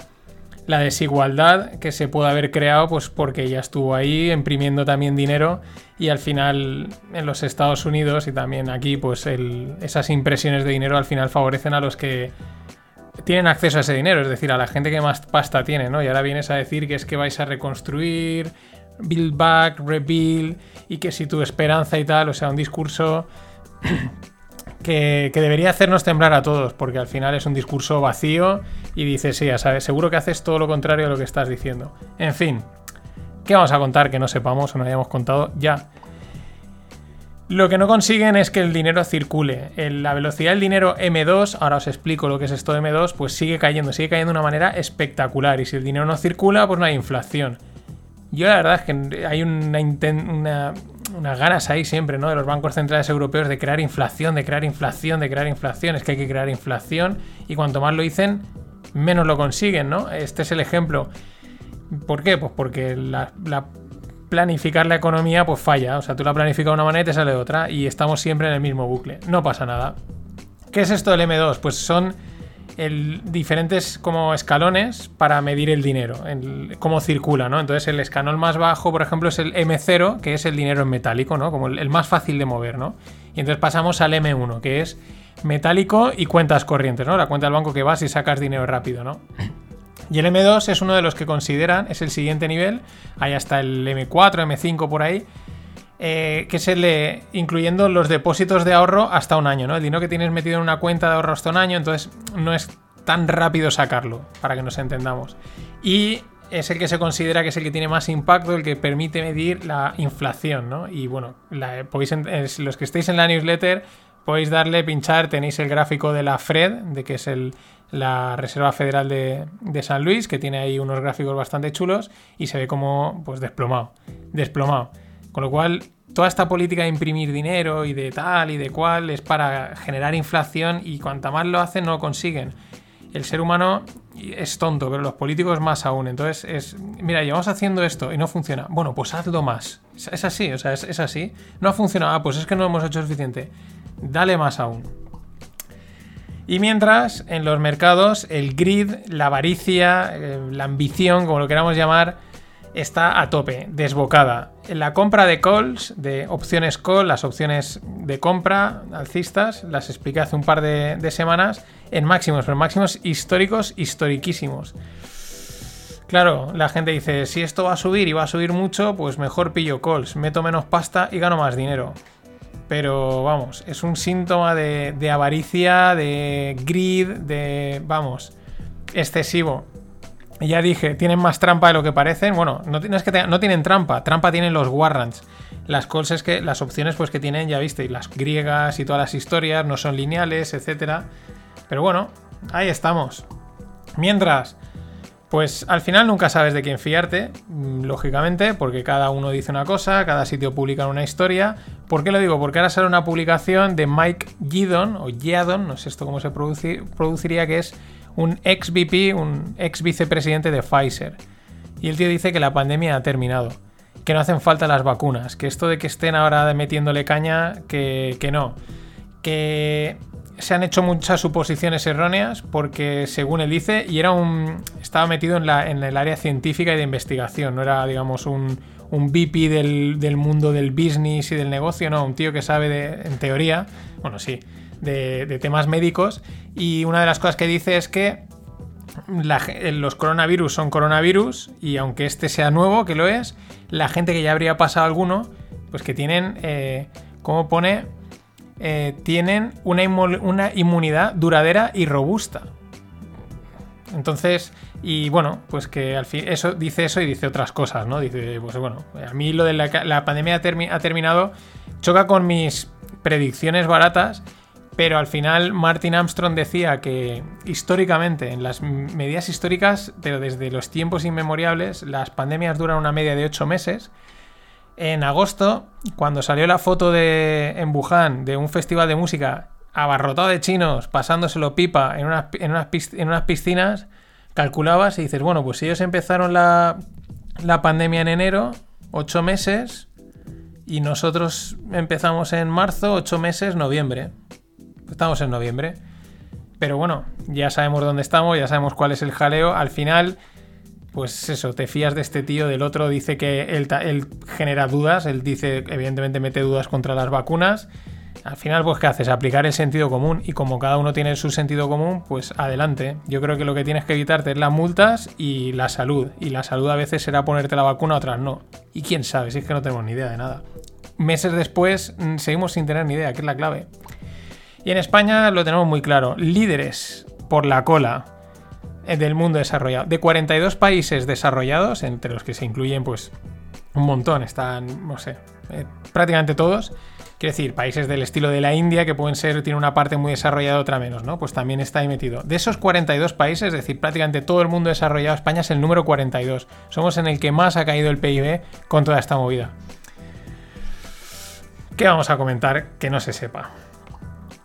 A: la desigualdad que se puede haber creado, pues porque ella estuvo ahí imprimiendo también dinero y al final en los Estados Unidos y también aquí, pues esas impresiones de dinero al final favorecen a los que tienen acceso a ese dinero, es decir, a la gente que más pasta tiene, ¿no? Y ahora vienes a decir que es que vais a reconstruir, build back, rebuild, y que si tu esperanza y tal, o sea, un discurso que, debería hacernos temblar a todos, porque al final es un discurso vacío y dices, sí, ya sabes, seguro que haces todo lo contrario a lo que estás diciendo. En fin, ¿qué vamos a contar que no sepamos o no hayamos contado ya? Lo que no consiguen es que el dinero circule. La velocidad del dinero M2, ahora os explico lo que es esto de M2, pues sigue cayendo, sigue cayendo de una manera espectacular. Y si el dinero no circula, pues no hay inflación. Yo la verdad es que hay una, una- unas ganas ahí siempre, ¿no? De los bancos centrales europeos de crear inflación, de crear inflación, de crear inflación. Es que hay que crear inflación y cuanto más lo dicen, menos lo consiguen, ¿no? Este es el ejemplo. ¿Por qué? Pues porque la, la- planificar la economía pues falla. O sea, tú la planificas de una manera y te sale de otra. Y estamos siempre en el mismo bucle. No pasa nada. ¿Qué es esto del M2? Pues son el, diferentes como escalones para medir el dinero, el- cómo circula, ¿no? Entonces el escalón más bajo, por ejemplo, es el M0, que es el dinero en metálico, ¿no? Como el, más fácil de mover, ¿no? Y entonces pasamos al M1, que es metálico y cuentas corrientes, ¿no? La cuenta del banco que vas y sacas dinero rápido, ¿no? Y el M2 es uno de los que consideran, es el siguiente nivel, hay hasta el M4, M5 por ahí, eh, que es el de, incluyendo los depósitos de ahorro hasta un año, ¿no? El dinero que tienes metido en una cuenta de ahorro hasta un año, entonces no es tan rápido sacarlo, para que nos entendamos. Y es el que se considera que es el que tiene más impacto, el que permite medir la inflación, ¿no? Y bueno, la- podéis los que estéis en la newsletter podéis darle, pinchar, tenéis el gráfico de la FRED, de que es la Reserva Federal de, de San Luis, que tiene ahí unos gráficos bastante chulos y se ve como pues desplomado, desplomado. Con lo cual, toda esta política de imprimir dinero y de tal y de cual es para generar inflación y cuanta más lo hacen no lo consiguen. El ser humano es tonto, pero los políticos más aún. Entonces es, mira, llevamos haciendo esto y no funciona. Bueno, pues hazlo más. Es, así, o sea, es, es así. No ha funcionado, ah, pues es que no hemos hecho suficiente. Dale más aún. Y mientras, en los mercados, el greed, la avaricia, eh, la ambición, como lo queramos llamar, está a tope, desbocada. La compra de calls, de opciones call, las opciones de compra alcistas, las expliqué hace un par de, de semanas, en máximos, pero máximos históricos, historiquísimos. Claro, la gente dice, si esto va a subir y va a subir mucho, pues mejor pillo calls, meto menos pasta y gano más dinero. Pero vamos, es un síntoma de, de avaricia, de greed, de, vamos, excesivo. Ya dije, tienen más trampa de lo que parecen. Bueno, no, no que no tienen trampa, trampa tienen los warrants. Las calls es que las opciones pues que tienen, ya visteis, las griegas y todas las historias no son lineales, etcétera. Pero bueno, ahí estamos. Mientras, pues al final nunca sabes de quién fiarte, mm, lógicamente, porque cada uno dice una cosa, cada sitio publica una historia. ¿Por qué lo digo? Porque ahora sale una publicación de Mike Giddon, o Giadon, no sé esto cómo se produci- produciría, que es un ex VP, un ex vicepresidente de Pfizer. Y el tío dice que la pandemia ha terminado, que no hacen falta las vacunas, que esto de que estén ahora metiéndole caña, que, que no. Que se han hecho muchas suposiciones erróneas porque según él dice, y era un. estaba metido en, la, en el área científica y de investigación, no era, digamos, un, un VP del, del mundo del business y del negocio, no, un tío que sabe de, en teoría, bueno, sí, de, temas médicos. Y una de las cosas que dice es que los coronavirus son coronavirus y aunque este sea nuevo, que lo es, la gente que ya habría pasado alguno, pues que tienen, eh, ¿cómo pone? Eh, tienen una, inmu- una inmunidad duradera y robusta. Entonces, y bueno, pues que al fin, eso dice eso y dice otras cosas, ¿no? Dice, pues bueno, a mí lo de la, la pandemia ha terminado, choca con mis predicciones baratas, pero al final Martin Armstrong decía que históricamente, en las medidas históricas, pero desde los tiempos inmemoriales, las pandemias duran una media de 8 meses. En agosto, cuando salió la foto de, en Wuhan de un festival de música abarrotado de chinos, pasándoselo pipa en unas, piscinas, calculabas y dices, bueno, pues si ellos empezaron la, la pandemia en enero, ocho meses, y nosotros empezamos en marzo, ocho meses, noviembre. Estamos en noviembre. Pero bueno, ya sabemos dónde estamos, ya sabemos cuál es el jaleo. Al final, pues eso, te fías de este tío, del otro dice que él, genera dudas, él dice, evidentemente mete dudas contra las vacunas. Al final, pues, ¿qué haces? Aplicar el sentido común. Y como cada uno tiene su sentido común, pues adelante. Yo creo que lo que tienes que evitarte es las multas y la salud. Y la salud a veces será ponerte la vacuna, otras no. Y quién sabe, si es que no tenemos ni idea de nada. Meses después, mm, seguimos sin tener ni idea, que es la clave. Y en España lo tenemos muy claro. Líderes por la cola eh, del mundo desarrollado. De 42 países desarrollados, entre los que se incluyen pues un montón, están, no sé, eh, prácticamente todos. Quiero decir, países del estilo de la India, que pueden ser, tiene una parte muy desarrollada, otra menos, ¿no? Pues también está ahí metido. De esos 42 países, es decir, prácticamente todo el mundo desarrollado, España es el número 42. Somos en el que más ha caído el PIB con toda esta movida. ¿Qué vamos a comentar que no se sepa?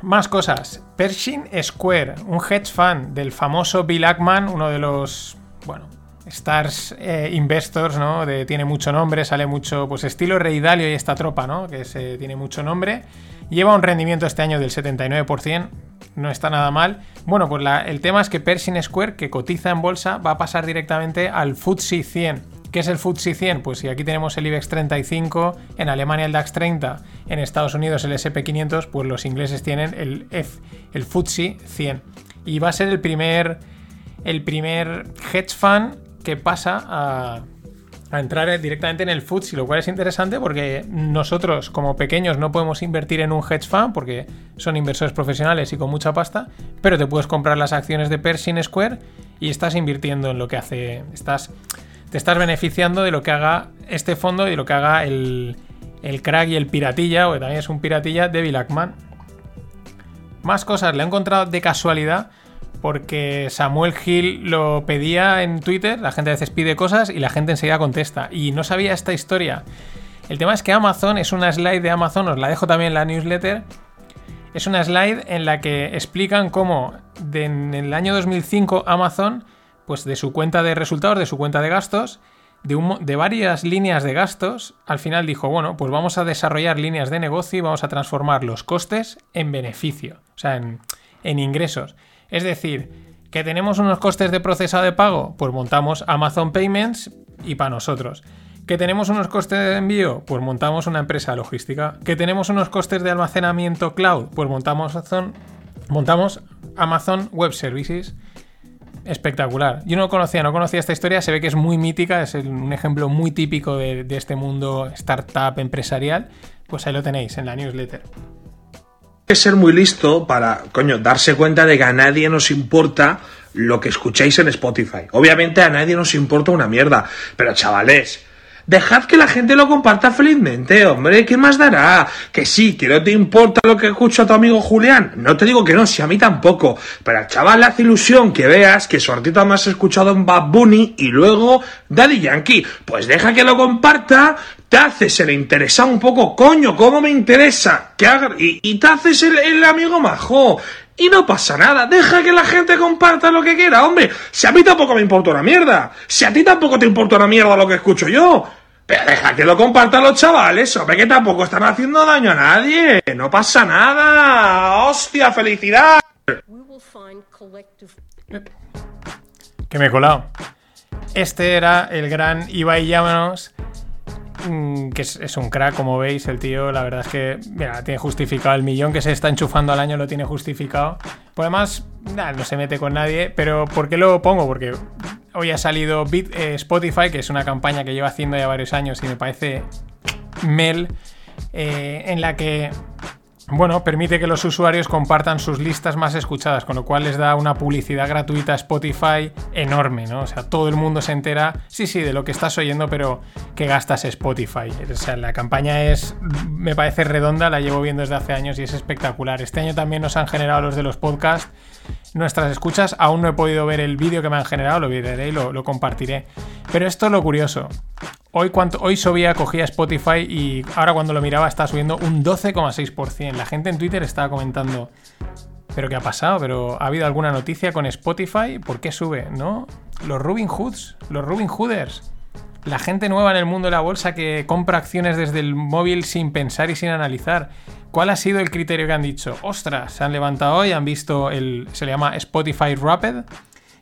A: Más cosas. Pershing Square, un hedge fund del famoso Bill Ackman, uno de los, bueno, stars eh, investors, ¿no? Tiene mucho nombre, sale mucho, pues estilo Rey Dalio y esta tropa, ¿no? Que se, tiene mucho nombre. Lleva un rendimiento este año del 79%, no está nada mal. Bueno, pues la- el tema es que Pershing Square, que cotiza en bolsa, va a pasar directamente al FTSE 100. ¿Qué es el FTSE 100? Pues si aquí tenemos el IBEX 35, en Alemania el DAX 30, en Estados Unidos el SP 500, pues los ingleses tienen el, F, el FTSE 100. Y va a ser el primer, el primer hedge fund que pasa a, a entrar directamente en el FTSE, lo cual es interesante porque nosotros como pequeños no podemos invertir en un hedge fund porque son inversores profesionales y con mucha pasta, pero te puedes comprar las acciones de Pershing Square y estás invirtiendo en lo que hace, estás, te estás beneficiando de lo que haga este fondo y de lo que haga el, el crack y el piratilla, o que también es un piratilla, de Bill Ackman. Más cosas, le he encontrado de casualidad porque Samuel Hill lo pedía en Twitter, la gente a veces pide cosas y la gente enseguida contesta. Y no sabía esta historia. El tema es que Amazon es una slide de Amazon, os la dejo también en la newsletter. Es una slide en la que explican cómo en el año 2005 Amazon, pues de su cuenta de resultados, de su cuenta de gastos, de, un de varias líneas de gastos, al final dijo, bueno, pues vamos a desarrollar líneas de negocio y vamos a transformar los costes en beneficio, o sea, en, en ingresos. Es decir, que tenemos unos costes de procesado de pago, pues montamos Amazon Payments y para nosotros. Que tenemos unos costes de envío, pues montamos una empresa logística. Que tenemos unos costes de almacenamiento cloud, pues montamos Amazon, montamos Amazon Web Services. Espectacular. Yo no conocía, no conocía esta historia, se ve que es muy mítica, es un ejemplo muy típico de, este mundo startup empresarial. Pues ahí lo tenéis en la newsletter.
I: que ser muy listo para, coño, darse cuenta de que a nadie nos importa lo que escucháis en Spotify. Obviamente a nadie nos importa una mierda, pero chavales, dejad que la gente lo comparta felizmente, hombre, ¿qué más dará? Que sí, que no te importa lo que escucha tu amigo Julián, no te digo que no, si a mí tampoco, pero al chaval le hace ilusión que veas que su artista más escuchado en Bad Bunny y luego Daddy Yankee, pues deja que lo comparta, te haces el interesado un poco, coño, ¿cómo me interesa? Que y, y te haces el, el amigo majo. Y no pasa nada, deja que la gente comparta lo que quiera, hombre. Si a mí tampoco me importa una mierda. Si a ti tampoco te importa una mierda lo que escucho yo. Pero deja que lo compartan los chavales, hombre, que tampoco están haciendo daño a nadie. No pasa nada. Hostia, felicidad.
A: Que me he colado. Este era el gran Ibai Llanos, mm, que es, un crack, como veis, el tío, la verdad es que, tiene justificado el millón que se está enchufando al año, lo tiene justificado. Pues además, nah, no se mete con nadie, pero ¿por qué lo pongo? Porque hoy ha salido Bit- eh, Spotify, que es una campaña que lleva haciendo ya varios años y me parece Mel, eh, en la que bueno, permite que los usuarios compartan sus listas más escuchadas, con lo cual les da una publicidad gratuita a Spotify enorme, ¿no? O sea, todo el mundo se entera, sí, sí, de lo que estás oyendo, pero que gastas Spotify. O sea, la campaña es, me parece redonda, la llevo viendo desde hace años y es espectacular. Este año también nos han generado los de los podcasts nuestras escuchas. Aún no he podido ver el vídeo que me han generado, lo veré y lo, lo compartiré. Pero esto es lo curioso. Hoy, hoy subía, cogía Spotify y ahora cuando lo miraba está subiendo un 12,6%. La gente en Twitter estaba comentando, ¿pero qué ha pasado? ¿Pero ha habido alguna noticia con Spotify? ¿Por qué sube? ¿No? Los Robin Hoods, los Robin Hooders. La gente nueva en el mundo de la bolsa que compra acciones desde el móvil sin pensar y sin analizar. ¿Cuál ha sido el criterio que han dicho? Ostras, se han levantado hoy, han visto el. se le llama Spotify Rapid.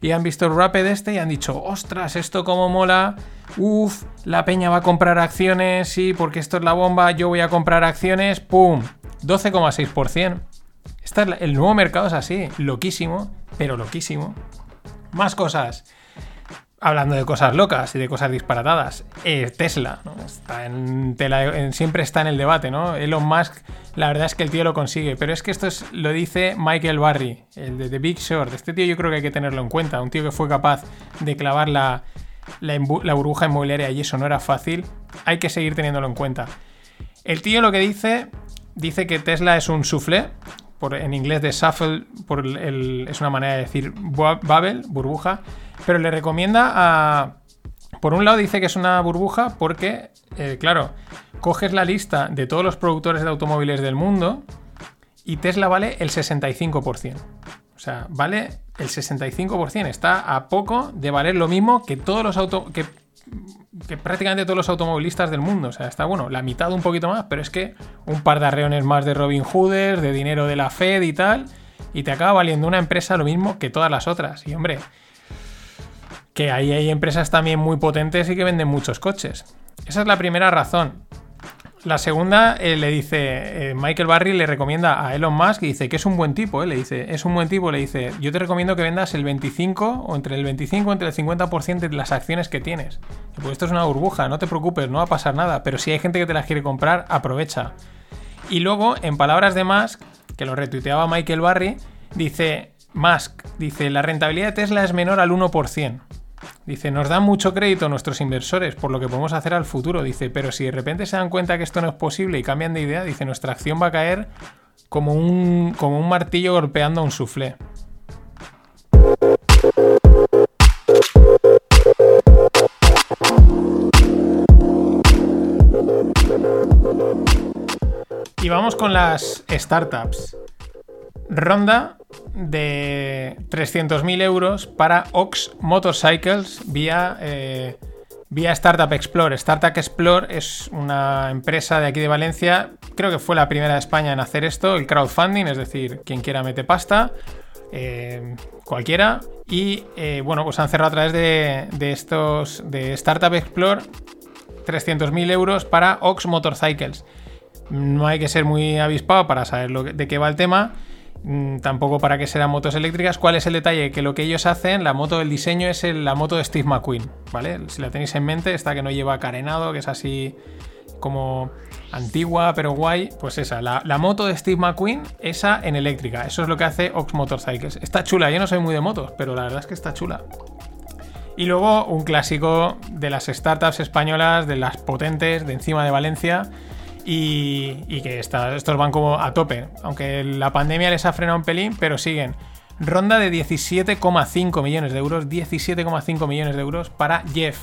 A: Y han visto el Rapid este y han dicho, ostras, esto como mola. Uf, la peña va a comprar acciones, sí, porque esto es la bomba, yo voy a comprar acciones. ¡Pum! 12,6%. Este es el nuevo mercado es así, loquísimo, pero loquísimo. Más cosas. Hablando de cosas locas y de cosas disparatadas, eh, Tesla, ¿no? Siempre está en el debate, ¿no? Elon Musk, la verdad es que el tío lo consigue, pero es que esto es- lo dice Michael Barry, el de The Big Short. Este tío yo creo que hay que tenerlo en cuenta, un tío que fue capaz de clavar la, la, la burbuja inmobiliaria y eso no era fácil, hay que seguir teniéndolo en cuenta. El tío lo que dice, dice que Tesla es un soufflé, en inglés de shuffle, por el- es una manera de decir bubble, burbuja, pero le recomienda a... Por un lado dice que es una burbuja porque, eh, claro, coges la lista de todos los productores de automóviles del mundo y Tesla vale el 65%. O sea, vale el 65%. Está a poco de valer lo mismo que todos los auto que prácticamente todos los automovilistas del mundo. O sea, está bueno, la mitad un poquito más, pero es que un par de arreones más de Robin Hooders, de dinero de la Fed y tal, y te acaba valiendo una empresa lo mismo que todas las otras. Y hombre, que ahí hay empresas también muy potentes y que venden muchos coches. Esa es la primera razón. La segunda eh, le dice, eh, Michael Barry le recomienda a Elon Musk y dice que es un buen tipo, eh, le dice, es un buen tipo, le dice, yo te recomiendo que vendas el 25 o entre el 25 o entre el 50% de las acciones que tienes. Pues esto es una burbuja, no te preocupes, no va a pasar nada, pero si hay gente que te las quiere comprar, aprovecha. Y luego, en palabras de Musk, que lo retuiteaba Michael Barry, dice, Musk, dice, la rentabilidad de Tesla es menor al 1%. Dice, nos dan mucho crédito nuestros inversores por lo que podemos hacer al futuro. Dice, pero si de repente se dan cuenta que esto no es posible y cambian de idea, dice, nuestra acción va a caer como un, como un martillo golpeando a un suflé. Y vamos con las startups. Ronda de 300.000 euros para Ox Motorcycles vía, eh, vía Startup Explore. Startup Explore es una empresa de aquí de Valencia, creo que fue la primera de España en hacer esto, el crowdfunding, es decir, quien quiera mete pasta, eh, cualquiera. Y eh, bueno, pues han cerrado a través de, de estos, de Startup Explore, 300.000 euros para Ox Motorcycles. No hay que ser muy avispado para saber de qué va el tema. Mm, Tampoco para que serán motos eléctricas. ¿Cuál es el detalle? Que lo que ellos hacen, la moto del diseño es el- la moto de Steve McQueen, ¿vale? Si la tenéis en mente, esta que no lleva carenado, que es así como antigua pero guay, pues esa, la, la moto de Steve McQueen, esa en eléctrica. Eso es lo que hace Ox Motorcycles. Está chula, yo no soy muy de motos, pero la verdad es que está chula. Y luego un clásico de las startups españolas, de las potentes, de encima de Valencia. Y, y que está- estos van como a tope. Aunque la pandemia les ha frenado un pelín, pero siguen. Ronda de 17,5 millones de euros. 17,5 millones de euros para Jeff.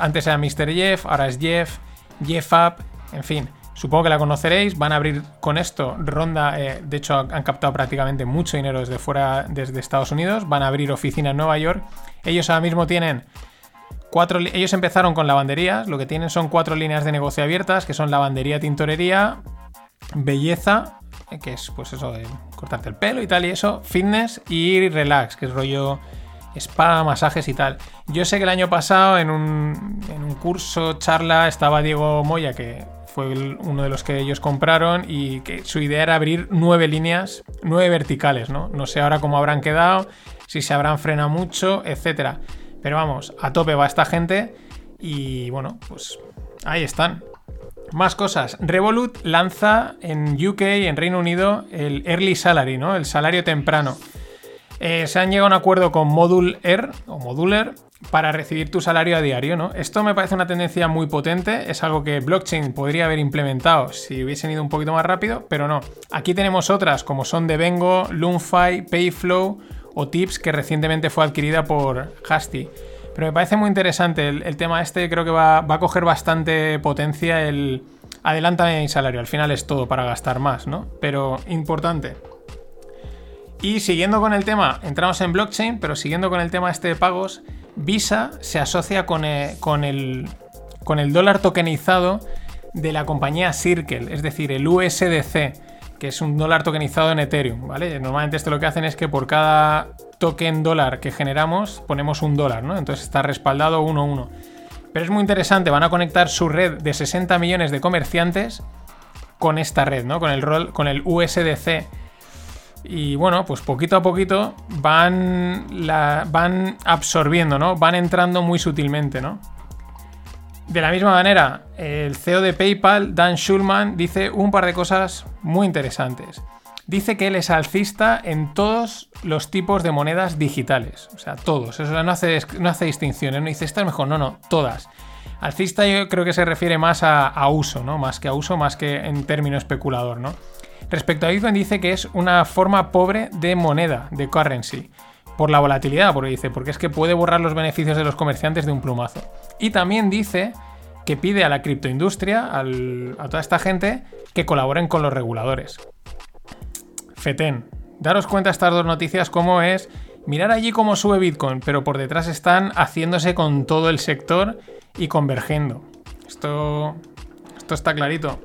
A: Antes era Mr. Jeff, ahora es Jeff. Jeff Up, en fin. Supongo que la conoceréis. Van a abrir con esto ronda. eh, de hecho, han captado prácticamente mucho dinero desde fuera, desde Estados Unidos. Van a abrir oficina en Nueva York. Ellos ahora mismo tienen cuatro. Ellos empezaron con lavanderías. Lo que tienen son cuatro líneas de negocio abiertas, que son lavandería, tintorería, belleza, eh, que es pues eso de cortarte el pelo y tal, y eso, fitness y relax, que es rollo spa, masajes y tal. Yo sé que el año pasado en un, en un curso, charla, estaba Diego Moya, que fue uno de los que ellos compraron, y que su idea era abrir nueve líneas, nueve verticales, ¿no? No sé ahora cómo habrán quedado, si se habrán frenado mucho, etcétera. Pero vamos, a tope va esta gente, y bueno, pues ahí están. Más cosas. Revolut lanza en UK, en Reino Unido, el Early Salary, ¿no? El salario temprano. Eh, se han llegado a un acuerdo con Modul Air o Modular para recibir tu salario a diario, ¿no? Esto me parece una tendencia muy potente, es algo que blockchain podría haber implementado si hubiesen ido un poquito más rápido, pero no. Aquí tenemos otras como son Devengo, Loomfi, Payflow o Tips que recientemente fue adquirida por Hasty. Pero me parece muy interesante el, tema este, creo que va, va, a coger bastante potencia el adelántame mi salario, al final es todo para gastar más, ¿no? Pero importante. Y siguiendo con el tema, entramos en blockchain, pero siguiendo con el tema este de pagos, Visa se asocia con eh, con el, con el dólar tokenizado de la compañía Circle, es decir, el USDC, que es un dólar tokenizado en Ethereum, ¿vale? Normalmente esto lo que hacen es que por cada token dólar que generamos ponemos un dólar, ¿no? Entonces está respaldado uno a uno. Pero es muy interesante, van a conectar su red de 60 millones de comerciantes con esta red, ¿no? Con el, rol, con el USDC. Y bueno, pues poquito a poquito van, van absorbiendo, ¿no? Van entrando muy sutilmente, ¿no? De la misma manera, el CEO de PayPal, Dan Schulman, dice un par de cosas muy interesantes. Dice que él es alcista en todos los tipos de monedas digitales. O sea, todos. Eso no hace, distinciones. No dice, esta es mejor. No, no, todas. Alcista yo creo que se refiere más a, a, uso, ¿no? Más que a uso, más que en término especulador, ¿no? Respecto a Bitcoin dice que es una forma pobre de moneda, de currency. Por la volatilidad, porque dice, porque es que puede borrar los beneficios de los comerciantes de un plumazo. Y también dice que pide a la criptoindustria, al, a toda esta gente, que colaboren con los reguladores. FETEN. Daros cuenta estas dos noticias cómo es mirar allí cómo sube Bitcoin, pero por detrás están haciéndose con todo el sector y convergiendo. Esto, esto está clarito.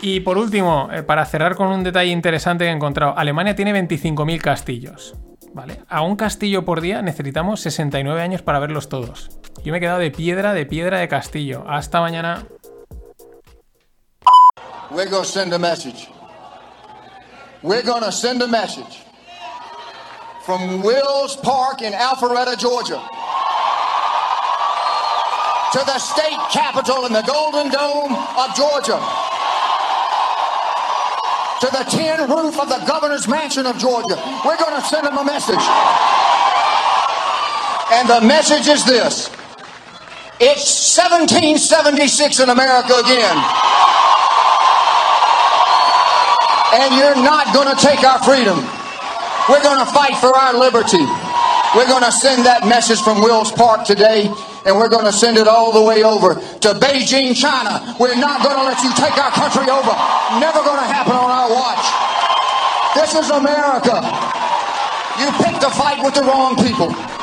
A: Y por último, eh, para cerrar con un detalle interesante que he encontrado, Alemania tiene 25.000 castillos. ¿Vale? A un castillo por día necesitamos 69 años para verlos todos. Yo me he quedado de piedra, de piedra de castillo. Hasta mañana.
J: We're gonna send a message. We're gonna send a message from Wills Park in Alpharetta, Georgia, to the state capitol in the Golden Dome of Georgia, to the tin roof of the governor's mansion of Georgia. We're gonna send them a message. And the message is this. It's 1776 in America again. And you're not going to take our freedom. We're going to fight for our liberty. We're going to send that message from Wills Park today, and we're going to send it all the way over to Beijing, China. We're not going to let you take our country over. Never going to happen on our watch. This is America. You picked a fight with the wrong people.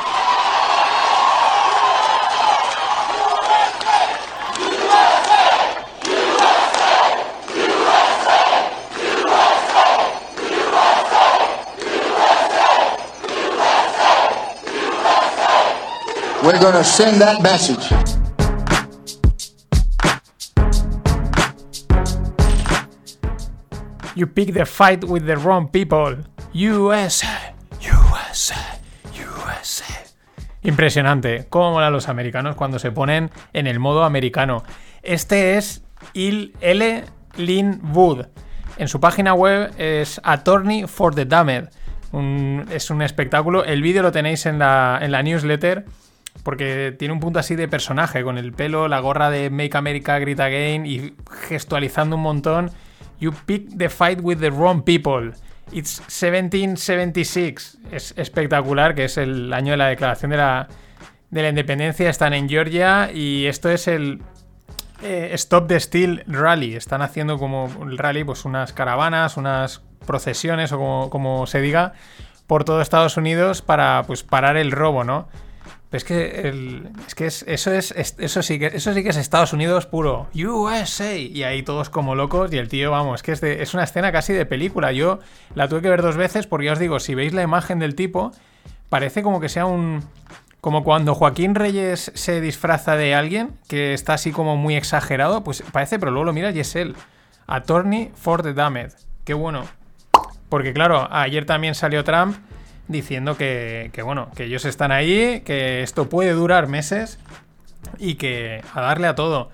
J: We're going to send that message.
A: You pick the fight with the wrong people. USA, USA, USA. Impresionante. Cómo molan los americanos cuando se ponen en el modo americano. Este es Il L. Lin Wood. En su página web es Attorney for the Damned. Es un espectáculo. El vídeo lo tenéis en la, en la newsletter porque tiene un punto así de personaje, con el pelo, la gorra de Make America Great Again y gestualizando un montón. You pick the fight with the wrong people. It's 1776. Es espectacular, que es el año de la declaración de la, de la independencia. Están en Georgia y esto es el eh, Stop the Steel Rally. Están haciendo como el rally, pues unas caravanas, unas procesiones o como, como se diga, por todo Estados Unidos para pues parar el robo, ¿no? Pero es que, el, es que es, eso, es, eso, sí que, eso sí que es Estados Unidos puro. USA. Y ahí todos como locos. Y el tío, vamos, que es, de, es una escena casi de película. Yo la tuve que ver dos veces porque ya os digo, si veis la imagen del tipo, parece como que sea un... Como cuando Joaquín Reyes se disfraza de alguien que está así como muy exagerado, pues parece, pero luego lo miras y es él. Attorney for the Damned. Qué bueno. Porque claro, ayer también salió Trump diciendo que, que, bueno, que ellos están ahí, que esto puede durar meses y que a darle a todo.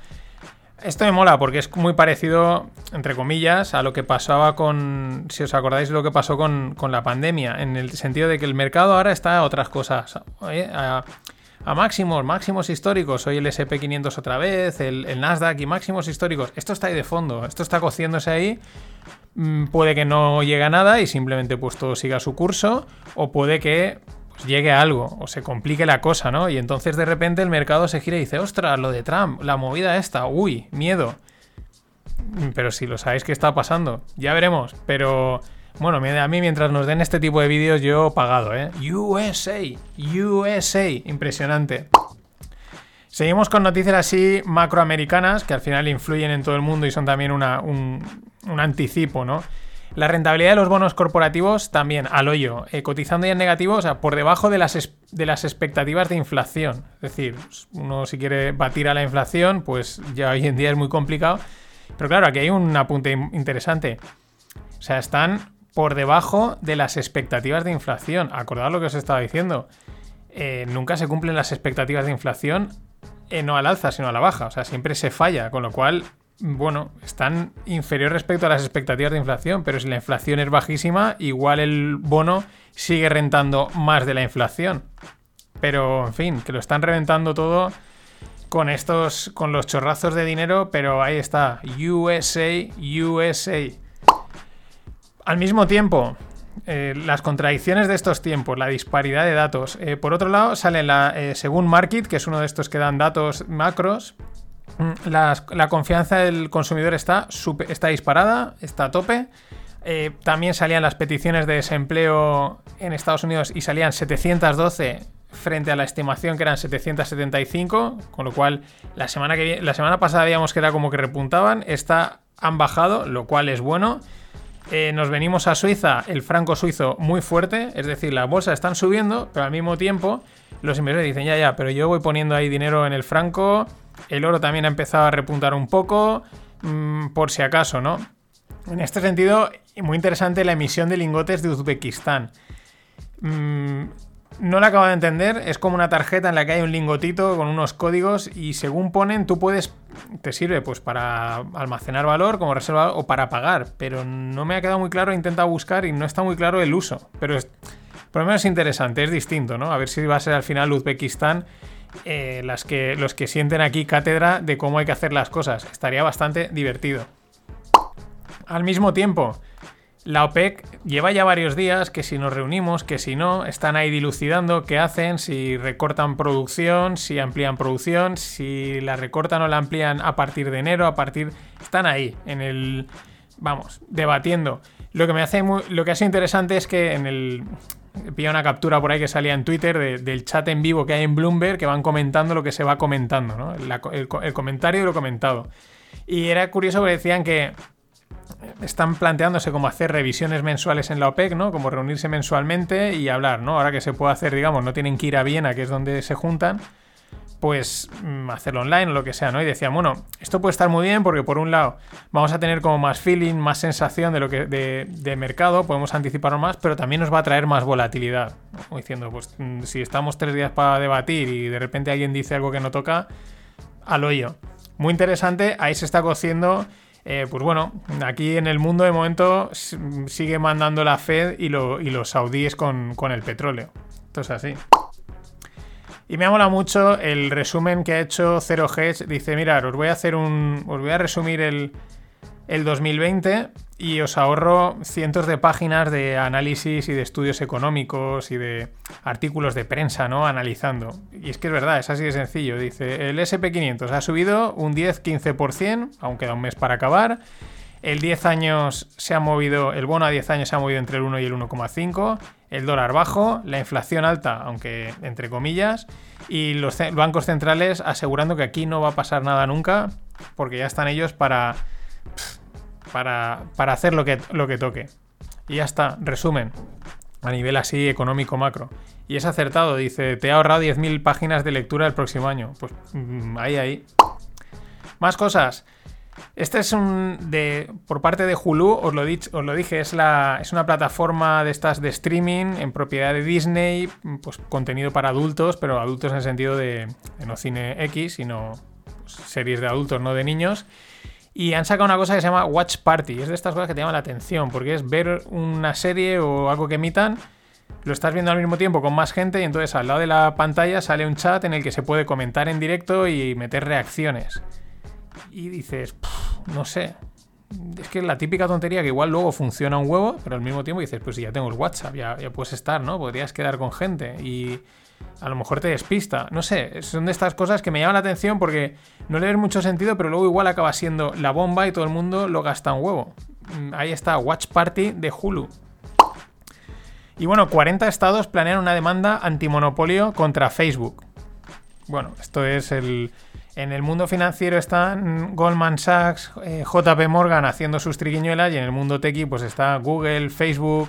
A: Esto me mola porque es muy parecido, entre comillas, a lo que pasaba con, si os acordáis, lo que pasó con, con la pandemia, en el sentido de que el mercado ahora está a otras cosas. A, a, máximos, máximos históricos. Hoy el SP500 otra vez, el, el Nasdaq y máximos históricos. Esto está ahí de fondo, esto está cociéndose ahí puede que no llegue a nada y simplemente pues todo siga su curso o puede que pues llegue algo o se complique la cosa, ¿no? Y entonces de repente el mercado se gira y dice, ostras, lo de Trump, la movida esta, uy, miedo. Pero si lo sabéis que está pasando, ya veremos. Pero bueno, a mí mientras nos den este tipo de vídeos yo pagado, ¿eh? USA, USA, impresionante. Seguimos con noticias así macroamericanas que al final influyen en todo el mundo y son también un, un anticipo, ¿no? La rentabilidad de los bonos corporativos también al hoyo, eh, cotizando ya en negativo, o sea, por debajo de las, de las expectativas de inflación. Es decir, uno si quiere batir a la inflación, pues ya hoy en día es muy complicado. Pero claro, aquí hay un apunte interesante. O sea, están por debajo de las expectativas de inflación. Acordad lo que os estaba diciendo. Eh, nunca se cumplen las expectativas de inflación eh, no al alza, sino a la baja. O sea, siempre se falla, con lo cual bueno, están inferior respecto a las expectativas de inflación, pero si la inflación es bajísima, igual el bono sigue rentando más de la inflación. Pero, en fin, que lo están reventando todo con estos, con los chorrazos de dinero, pero ahí está, USA, USA. Al mismo tiempo, eh, las contradicciones de estos tiempos, la disparidad de datos. Eh, por otro lado, sale la, eh, según Market, que es uno de estos que dan datos macros, Mm, la, confianza del consumidor está, está disparada, está a tope. Eh, también salían las peticiones de desempleo en Estados Unidos y salían 712 frente a la estimación que eran 775, con lo cual la semana, que, la semana pasada veíamos que era como que repuntaban, esta han bajado, lo cual es bueno. Eh, nos venimos a Suiza, el franco suizo muy fuerte, es decir, las bolsas están subiendo, pero al mismo tiempo los inversores dicen, ya, ya, pero yo voy poniendo ahí dinero en el franco, el oro también ha empezado a repuntar un poco, mm, por si acaso, ¿no? En este sentido, muy interesante la emisión de lingotes de Uzbekistán. Mm, no la acabo de entender, es como una tarjeta en la que hay un lingotito con unos códigos y según ponen tú puedes, te sirve pues para almacenar valor como reserva o para pagar, pero no me ha quedado muy claro, he intentado buscar y no está muy claro el uso, pero es, por lo menos es interesante, es distinto, ¿no? A ver si va a ser al final Uzbekistán eh, las que, los que sienten aquí cátedra de cómo hay que hacer las cosas. Estaría bastante divertido. Al mismo tiempo, la OPEC lleva ya varios días que si nos reunimos, que si no, están ahí dilucidando qué hacen, si recortan producción, si amplían producción, si la recortan o la amplían a partir de enero, a partir... Están ahí, en el... Vamos, debatiendo. Lo que me hace lo que hace interesante es que en el, pilla una captura por ahí que salía en Twitter del chat en vivo que hay en Bloomberg que van comentando lo que se va comentando, ¿no? el, comentario de lo comentado. Y era curioso porque decían que están planteándose como hacer revisiones mensuales en la OPEC, ¿no? Como reunirse mensualmente y hablar, ¿no? Ahora que se puede hacer, digamos, no tienen que ir a Viena, que es donde se juntan, pues mm, hacerlo online o lo que sea, ¿no? Y decían, bueno, esto puede estar muy bien porque por un lado vamos a tener como más feeling, más sensación de lo que de, mercado, podemos anticiparlo más, pero también nos va a traer más volatilidad. Diciendo, pues mm, si estamos tres días para debatir y de repente alguien dice algo que no toca, al hoyo. Muy interesante, ahí se está cociendo. Eh, pues bueno, aquí en el mundo de momento sigue mandando la Fed y, los saudíes con, con el petróleo. Esto es así. Y me ha molado mucho el resumen que ha hecho Zero Hedge. Dice, mirad, os voy a hacer un. Os voy a resumir el, el 2020 y os ahorro cientos de páginas de análisis y de estudios económicos y de artículos de prensa, ¿no? Analizando. Y es que es verdad, es así de sencillo. Dice, el SP500 ha subido un 10-15%, aún queda un mes para acabar. El 10 años se ha movido, el bono a 10 años se ha movido entre el 1 y el 1,5 el dólar bajo, la inflación alta, aunque entre comillas, y los bancos centrales asegurando que aquí no va a pasar nada nunca, porque ya están ellos para, para, para hacer lo que, lo que toque. Y ya está, resumen, a nivel así económico macro. Y es acertado, dice, te ha ahorrado 10.000 páginas de lectura el próximo año. Pues mm, ahí, ahí. Más cosas. Este es un. Por parte de Hulu, os lo, dije, es, una plataforma de estas de streaming en propiedad de Disney, pues contenido para adultos, pero adultos en el sentido de, no cine X, sino series de adultos, no de niños. Y han sacado una cosa que se llama Watch Party. Es de estas cosas que te llaman la atención, porque es ver una serie o algo que emitan, lo estás viendo al mismo tiempo con más gente y entonces al lado de la pantalla sale un chat en el que se puede comentar en directo y meter reacciones y dices, no sé, es que la típica tontería que igual luego funciona un huevo, pero al mismo tiempo dices, pues si ya tengo el WhatsApp, ya, puedes estar, ¿no? Podrías quedar con gente y a lo mejor te despista. No sé, son de estas cosas que me llaman la atención porque no le ves mucho sentido, pero luego igual acaba siendo la bomba y todo el mundo lo gasta un huevo. Mm, Ahí está, Watch Party de Hulu. Y bueno, 40 estados planean una demanda antimonopolio contra Facebook. Bueno, esto es el... En el mundo financiero están Goldman Sachs, eh, JP Morgan haciendo sus triquiñuelas y en el mundo techie pues está Google, Facebook,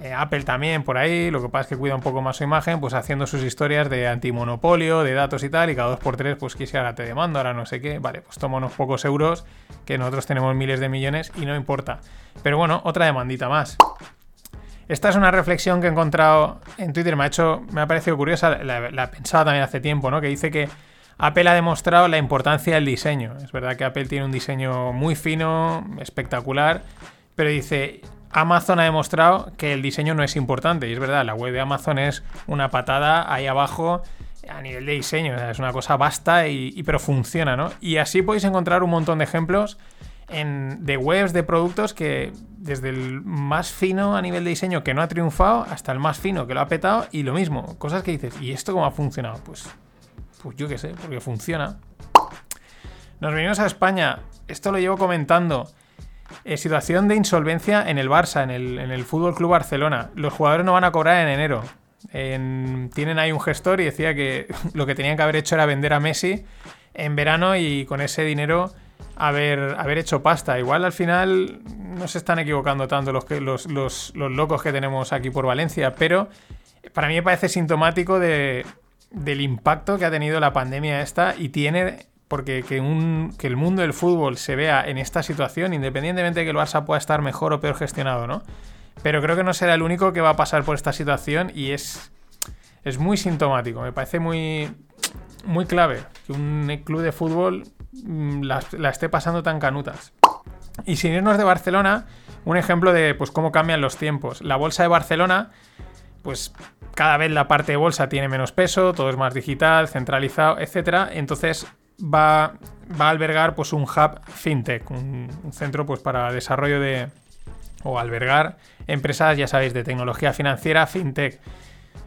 A: eh, Apple también por ahí, lo que pasa es que cuida un poco más su imagen, pues haciendo sus historias de antimonopolio, de datos y tal, y cada dos por tres, pues quisiera ahora te demando, ahora no sé qué, vale, pues toma unos pocos euros, que nosotros tenemos miles de millones y no importa. Pero bueno, otra demandita más. Esta es una reflexión que he encontrado en Twitter, me ha hecho, me ha parecido curiosa, la, la he pensado también hace tiempo, ¿no? Que dice que Apple ha demostrado la importancia del diseño. Es verdad que Apple tiene un diseño muy fino, espectacular, pero dice, Amazon ha demostrado que el diseño no es importante. Y es verdad, la web de Amazon es una patada ahí abajo a nivel de diseño. Es una cosa vasta y, y- pero funciona, ¿no? Y así podéis encontrar un montón de ejemplos en- de webs de productos que desde el más fino a nivel de diseño que no ha triunfado hasta el más fino que lo ha petado y lo mismo. Cosas que dices, ¿y esto cómo ha funcionado? Pues, pues yo qué sé, porque funciona. Nos venimos a España. Esto lo llevo comentando. Eh, situación de insolvencia en el Barça, en el, en el Fútbol Club Barcelona. Los jugadores no van a cobrar en enero. En- tienen ahí un gestor y decía que lo que tenían que haber hecho era vender a Messi en verano y con ese dinero haber, haber hecho pasta. Igual al final no se están equivocando tanto los, los, los- los locos que tenemos aquí por Valencia, pero para mí me parece sintomático de, del impacto que ha tenido la pandemia esta y tiene porque que, un, que el mundo del fútbol se vea en esta situación, independientemente de que el Barça pueda estar mejor o peor gestionado, ¿no? Pero creo que no será el único que va a pasar por esta situación y es, es muy sintomático. Me parece muy, muy clave que un club de fútbol mm, la, la esté pasando tan canutas. Y sin irnos de Barcelona, un ejemplo de pues, cómo cambian los tiempos. La bolsa de Barcelona, pues cada vez la parte de bolsa tiene menos peso, todo es más digital, centralizado, etc. Entonces va, va a albergar pues, un hub fintech, un, centro pues, para desarrollo de, o albergar empresas, ya sabéis, de tecnología financiera, fintech.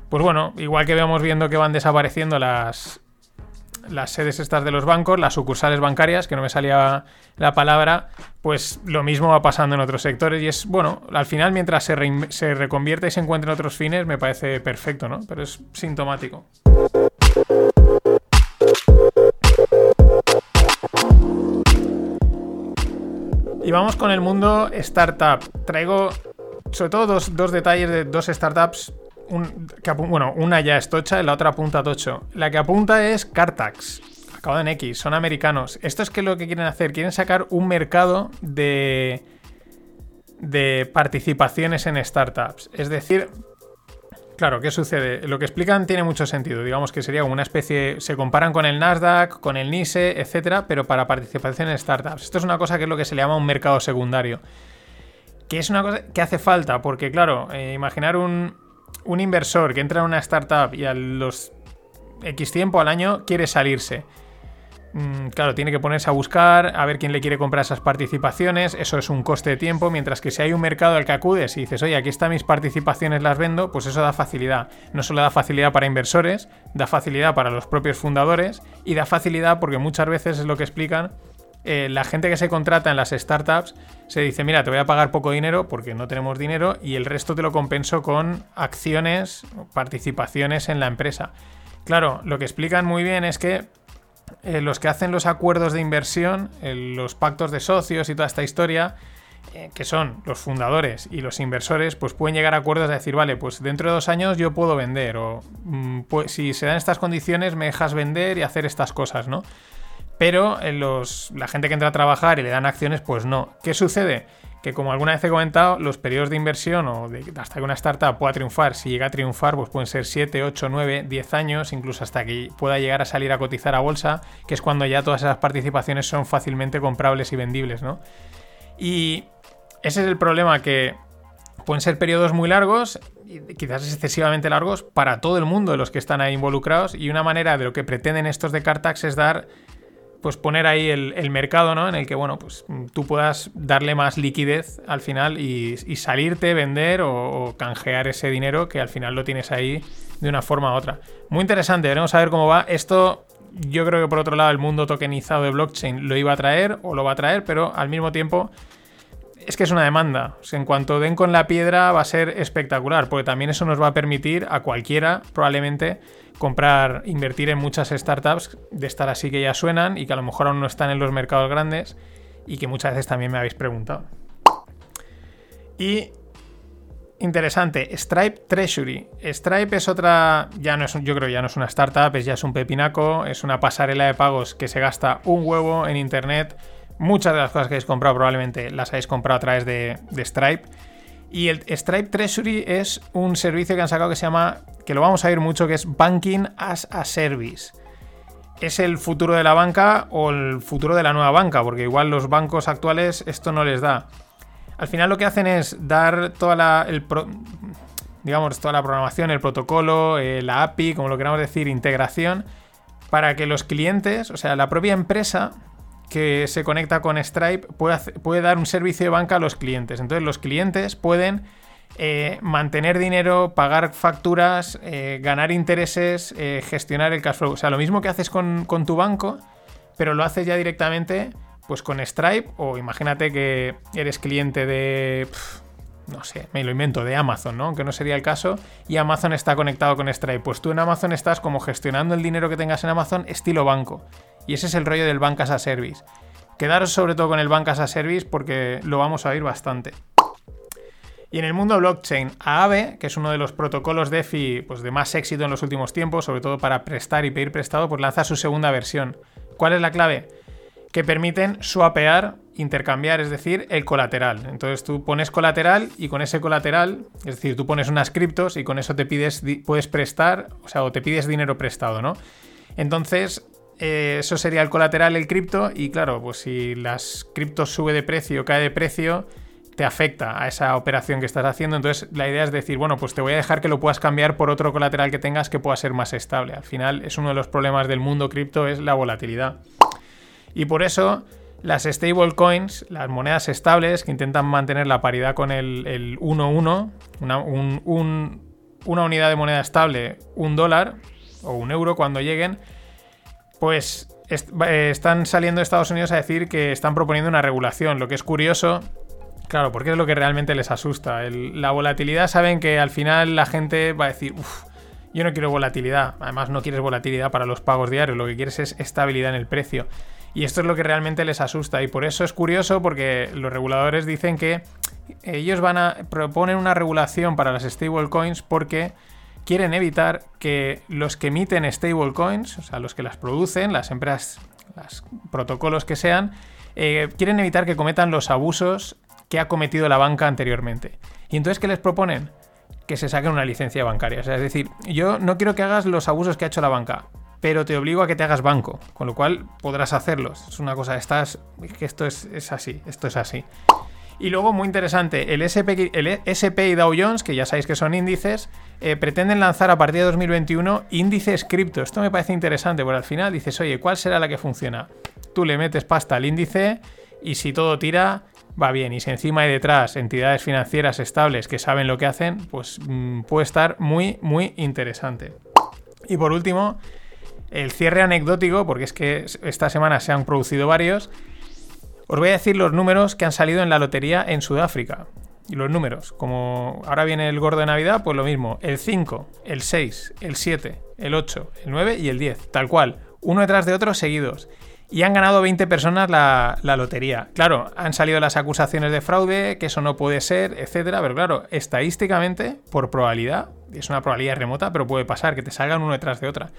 A: Pues bueno, igual que vamos viendo que van desapareciendo las, las sedes estas de los bancos, las sucursales bancarias, que no me salía la palabra, pues lo mismo va pasando en otros sectores y es, bueno, al final mientras se, rein- se reconvierte y se encuentre en otros fines, me parece perfecto, ¿no? Pero es sintomático. Y vamos con el mundo startup. Traigo sobre todo dos, dos detalles de dos startups. Bueno, una ya es tocha la otra apunta a tocho. La que apunta es Cartax. Acabado en X, son americanos. Esto es que lo que quieren hacer, quieren sacar un mercado de de participaciones en startups. Es decir, Claro, ¿qué sucede? Lo que explican tiene mucho sentido. Digamos que sería como una especie. Se comparan con el Nasdaq, con el NISE, etcétera, pero para participación en startups. Esto es una cosa que es lo que se le llama un mercado secundario. Que es una cosa que hace falta, porque, claro, eh, imaginar un, un inversor que entra en una startup y a los X tiempo al año quiere salirse. Mm, claro, tiene que ponerse a buscar, a ver quién le quiere comprar esas participaciones, eso es un coste de tiempo, mientras que si hay un mercado al que acudes y dices, oye, aquí están mis participaciones, las vendo, pues eso da facilidad. No solo da facilidad para inversores, da facilidad para los propios fundadores y da facilidad porque muchas veces es lo que explican. Eh, la gente que se contrata en las startups se dice, mira, te voy a pagar poco dinero porque no tenemos dinero y el resto te lo compenso con acciones, participaciones en la empresa. Claro, lo que explican muy bien es que eh, los que hacen los acuerdos de inversión, eh, los pactos de socios y toda esta historia, que son los fundadores y los inversores, pues pueden llegar a acuerdos de decir, vale, pues dentro de dos años yo puedo vender, o mm, pues, si se dan estas condiciones me dejas vender y hacer estas cosas, ¿no? Pero en los, la gente que entra a trabajar y le dan acciones, pues no. ¿Qué sucede? Que como alguna vez he comentado, los periodos de inversión o hasta que una startup pueda triunfar, si llega a triunfar, pues pueden ser 7, 8, 9, 10 años, incluso hasta que pueda llegar a salir a cotizar a bolsa, que es cuando ya todas esas participaciones son fácilmente comprables y vendibles, ¿no? Y ese es el problema que pueden ser periodos muy largos, quizás excesivamente largos, para todo el mundo de los que están ahí involucrados, y una manera de lo que pretenden estos de Cartax es dar pues poner ahí el, el mercado, ¿no? En el que, bueno, pues tú puedas darle más liquidez al final y, y salirte, vender o, o canjear ese dinero que al final lo tienes ahí de una forma u otra. Muy interesante, veremos a ver cómo va. Esto yo creo que por otro lado el mundo tokenizado de blockchain lo iba a traer o lo va a traer, pero al mismo tiempo es que es una demanda. En cuanto den con la piedra va a ser espectacular, porque también eso nos va a permitir a cualquiera probablemente comprar, invertir en muchas startups de estar así que ya suenan y que a lo mejor aún no están en los mercados grandes y que muchas veces también me habéis preguntado. Y interesante, Stripe Treasury. Stripe es otra, ya no es, yo creo ya no es una startup, es ya es un pepinaco, es una pasarela de pagos que se gasta un huevo en internet. Muchas de las cosas que habéis comprado probablemente las habéis comprado a través de, Stripe. Y el Stripe Treasury es un servicio que han sacado que se llama, que lo vamos a ver mucho, que es Banking as a Service. ¿Es el futuro de la banca o el futuro de la nueva banca? Porque igual los bancos actuales esto no les da. Al final lo que hacen es dar toda la, digamos, toda la programación, el protocolo, eh, la API, como lo queramos decir, integración, para que los clientes, o sea, la propia empresa que se conecta con Stripe puede, dar un servicio de banca a los clientes. Entonces los clientes pueden eh, mantener dinero, pagar facturas, eh, ganar intereses, eh, gestionar el cash flow. O sea, lo mismo que haces con, tu banco, pero lo haces ya directamente pues con Stripe o imagínate que eres cliente de... no sé, me lo invento, de Amazon, ¿no? Aunque no sería el caso, y Amazon está conectado con Stripe. Pues tú en Amazon estás como gestionando el dinero que tengas en Amazon estilo banco. Y ese es el rollo del Bank as a Service. Quedaros sobre todo con el Bank as a Service porque lo vamos a oír bastante. Y en el mundo blockchain, Aave, que es uno de los protocolos DeFi pues, de más éxito en los últimos tiempos, sobre todo para prestar y pedir prestado, pues lanza su segunda versión. ¿Cuál es la clave? Que permiten swapear, intercambiar, es decir, el colateral. Entonces tú pones colateral y con ese colateral, es decir, tú pones unas criptos y con eso te pides, puedes prestar, o sea, o te pides dinero prestado, ¿no? Entonces, eh, eso sería el colateral, el cripto, y claro, pues si las criptos sube de precio, cae de precio, te afecta a esa operación que estás haciendo. Entonces, la idea es decir, bueno, pues te voy a dejar que lo puedas cambiar por otro colateral que tengas que pueda ser más estable. Al final, es uno de los problemas del mundo cripto, es la volatilidad. Y por eso, las stablecoins, las monedas estables que intentan mantener la paridad con el, el 1-1, una, un- un- una unidad de moneda estable, un dólar o un euro cuando lleguen, pues eh, están saliendo de Estados Unidos a decir que están proponiendo una regulación. Lo que es curioso, claro, porque es lo que realmente les asusta. La volatilidad saben que al final la gente va a decir, uff, yo no quiero volatilidad. Además, no quieres volatilidad para los pagos diarios, lo que quieres es estabilidad en el precio. Y esto es lo que realmente les asusta. Y por eso es curioso porque los reguladores dicen que ellos van a proponer una regulación para las stablecoins porque quieren evitar que los que emiten stablecoins, o sea, los que las producen, las empresas, los protocolos que sean, eh, quieren evitar que cometan los abusos que ha cometido la banca anteriormente. Y entonces, ¿qué les proponen? Que se saquen una licencia bancaria. O sea, es decir, yo no quiero que hagas los abusos que ha hecho la banca, pero te obligo a que te hagas banco, con lo cual podrás hacerlos. Es una cosa, estás, esto es, es así, esto es así. Y luego, muy interesante, el SP, el SP y Dow Jones, que ya sabéis que son índices, eh, pretenden lanzar a partir de 2021 índices cripto. Esto me parece interesante, porque al final dices, oye, ¿cuál será la que funciona? Tú le metes pasta al índice y si todo tira, va bien. Y si encima hay detrás entidades financieras estables que saben lo que hacen, pues mm, puede estar muy, muy interesante. Y por último, el cierre anecdótico, porque es que esta semana se han producido varios. Os voy a decir los números que han salido en la lotería en Sudáfrica. Y los números, como ahora viene el gordo de Navidad, pues lo mismo. El 5, el 6, el 7, el 8, el 9 y el 10. Tal cual. Uno detrás de otro seguidos. Y han ganado 20 personas la, la lotería. Claro, han salido las acusaciones de fraude, que eso no puede ser, etcétera. Pero claro, estadísticamente, por probabilidad, es una probabilidad remota, pero puede pasar que te salgan uno detrás de otra.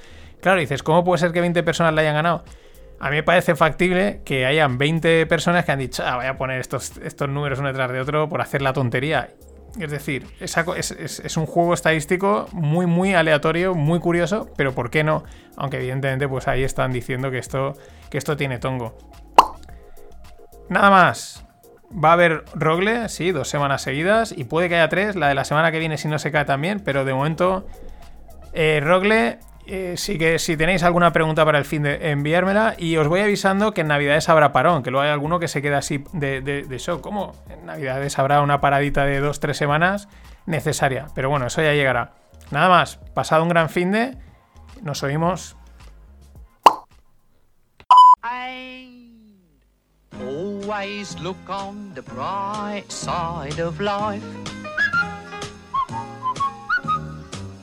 A: Claro, dices, ¿cómo puede ser que 20 personas la hayan ganado? A mí me parece factible que hayan 20 personas que han dicho, ah, voy a poner estos, estos números uno detrás de otro por hacer la tontería. Es decir, es, es- es un juego estadístico muy, muy aleatorio, muy curioso, pero ¿por qué no? Aunque evidentemente pues ahí están diciendo que esto, que esto tiene tongo. Nada más. Va a haber Rogle, sí, dos semanas seguidas, y puede que haya tres, la de la semana que viene si no se cae también, pero de momento eh, Rogle eh, sí que si tenéis alguna pregunta para el fin de enviármela y os voy avisando que en Navidades habrá parón, que luego hay alguno que se queda así de, de, de. ¿Cómo? En Navidades habrá una paradita de dos, tres semanas necesaria. Pero bueno, eso ya llegará. Nada más, pasado un gran fin de. Nos oímos.
K: Always look on the bright side of life.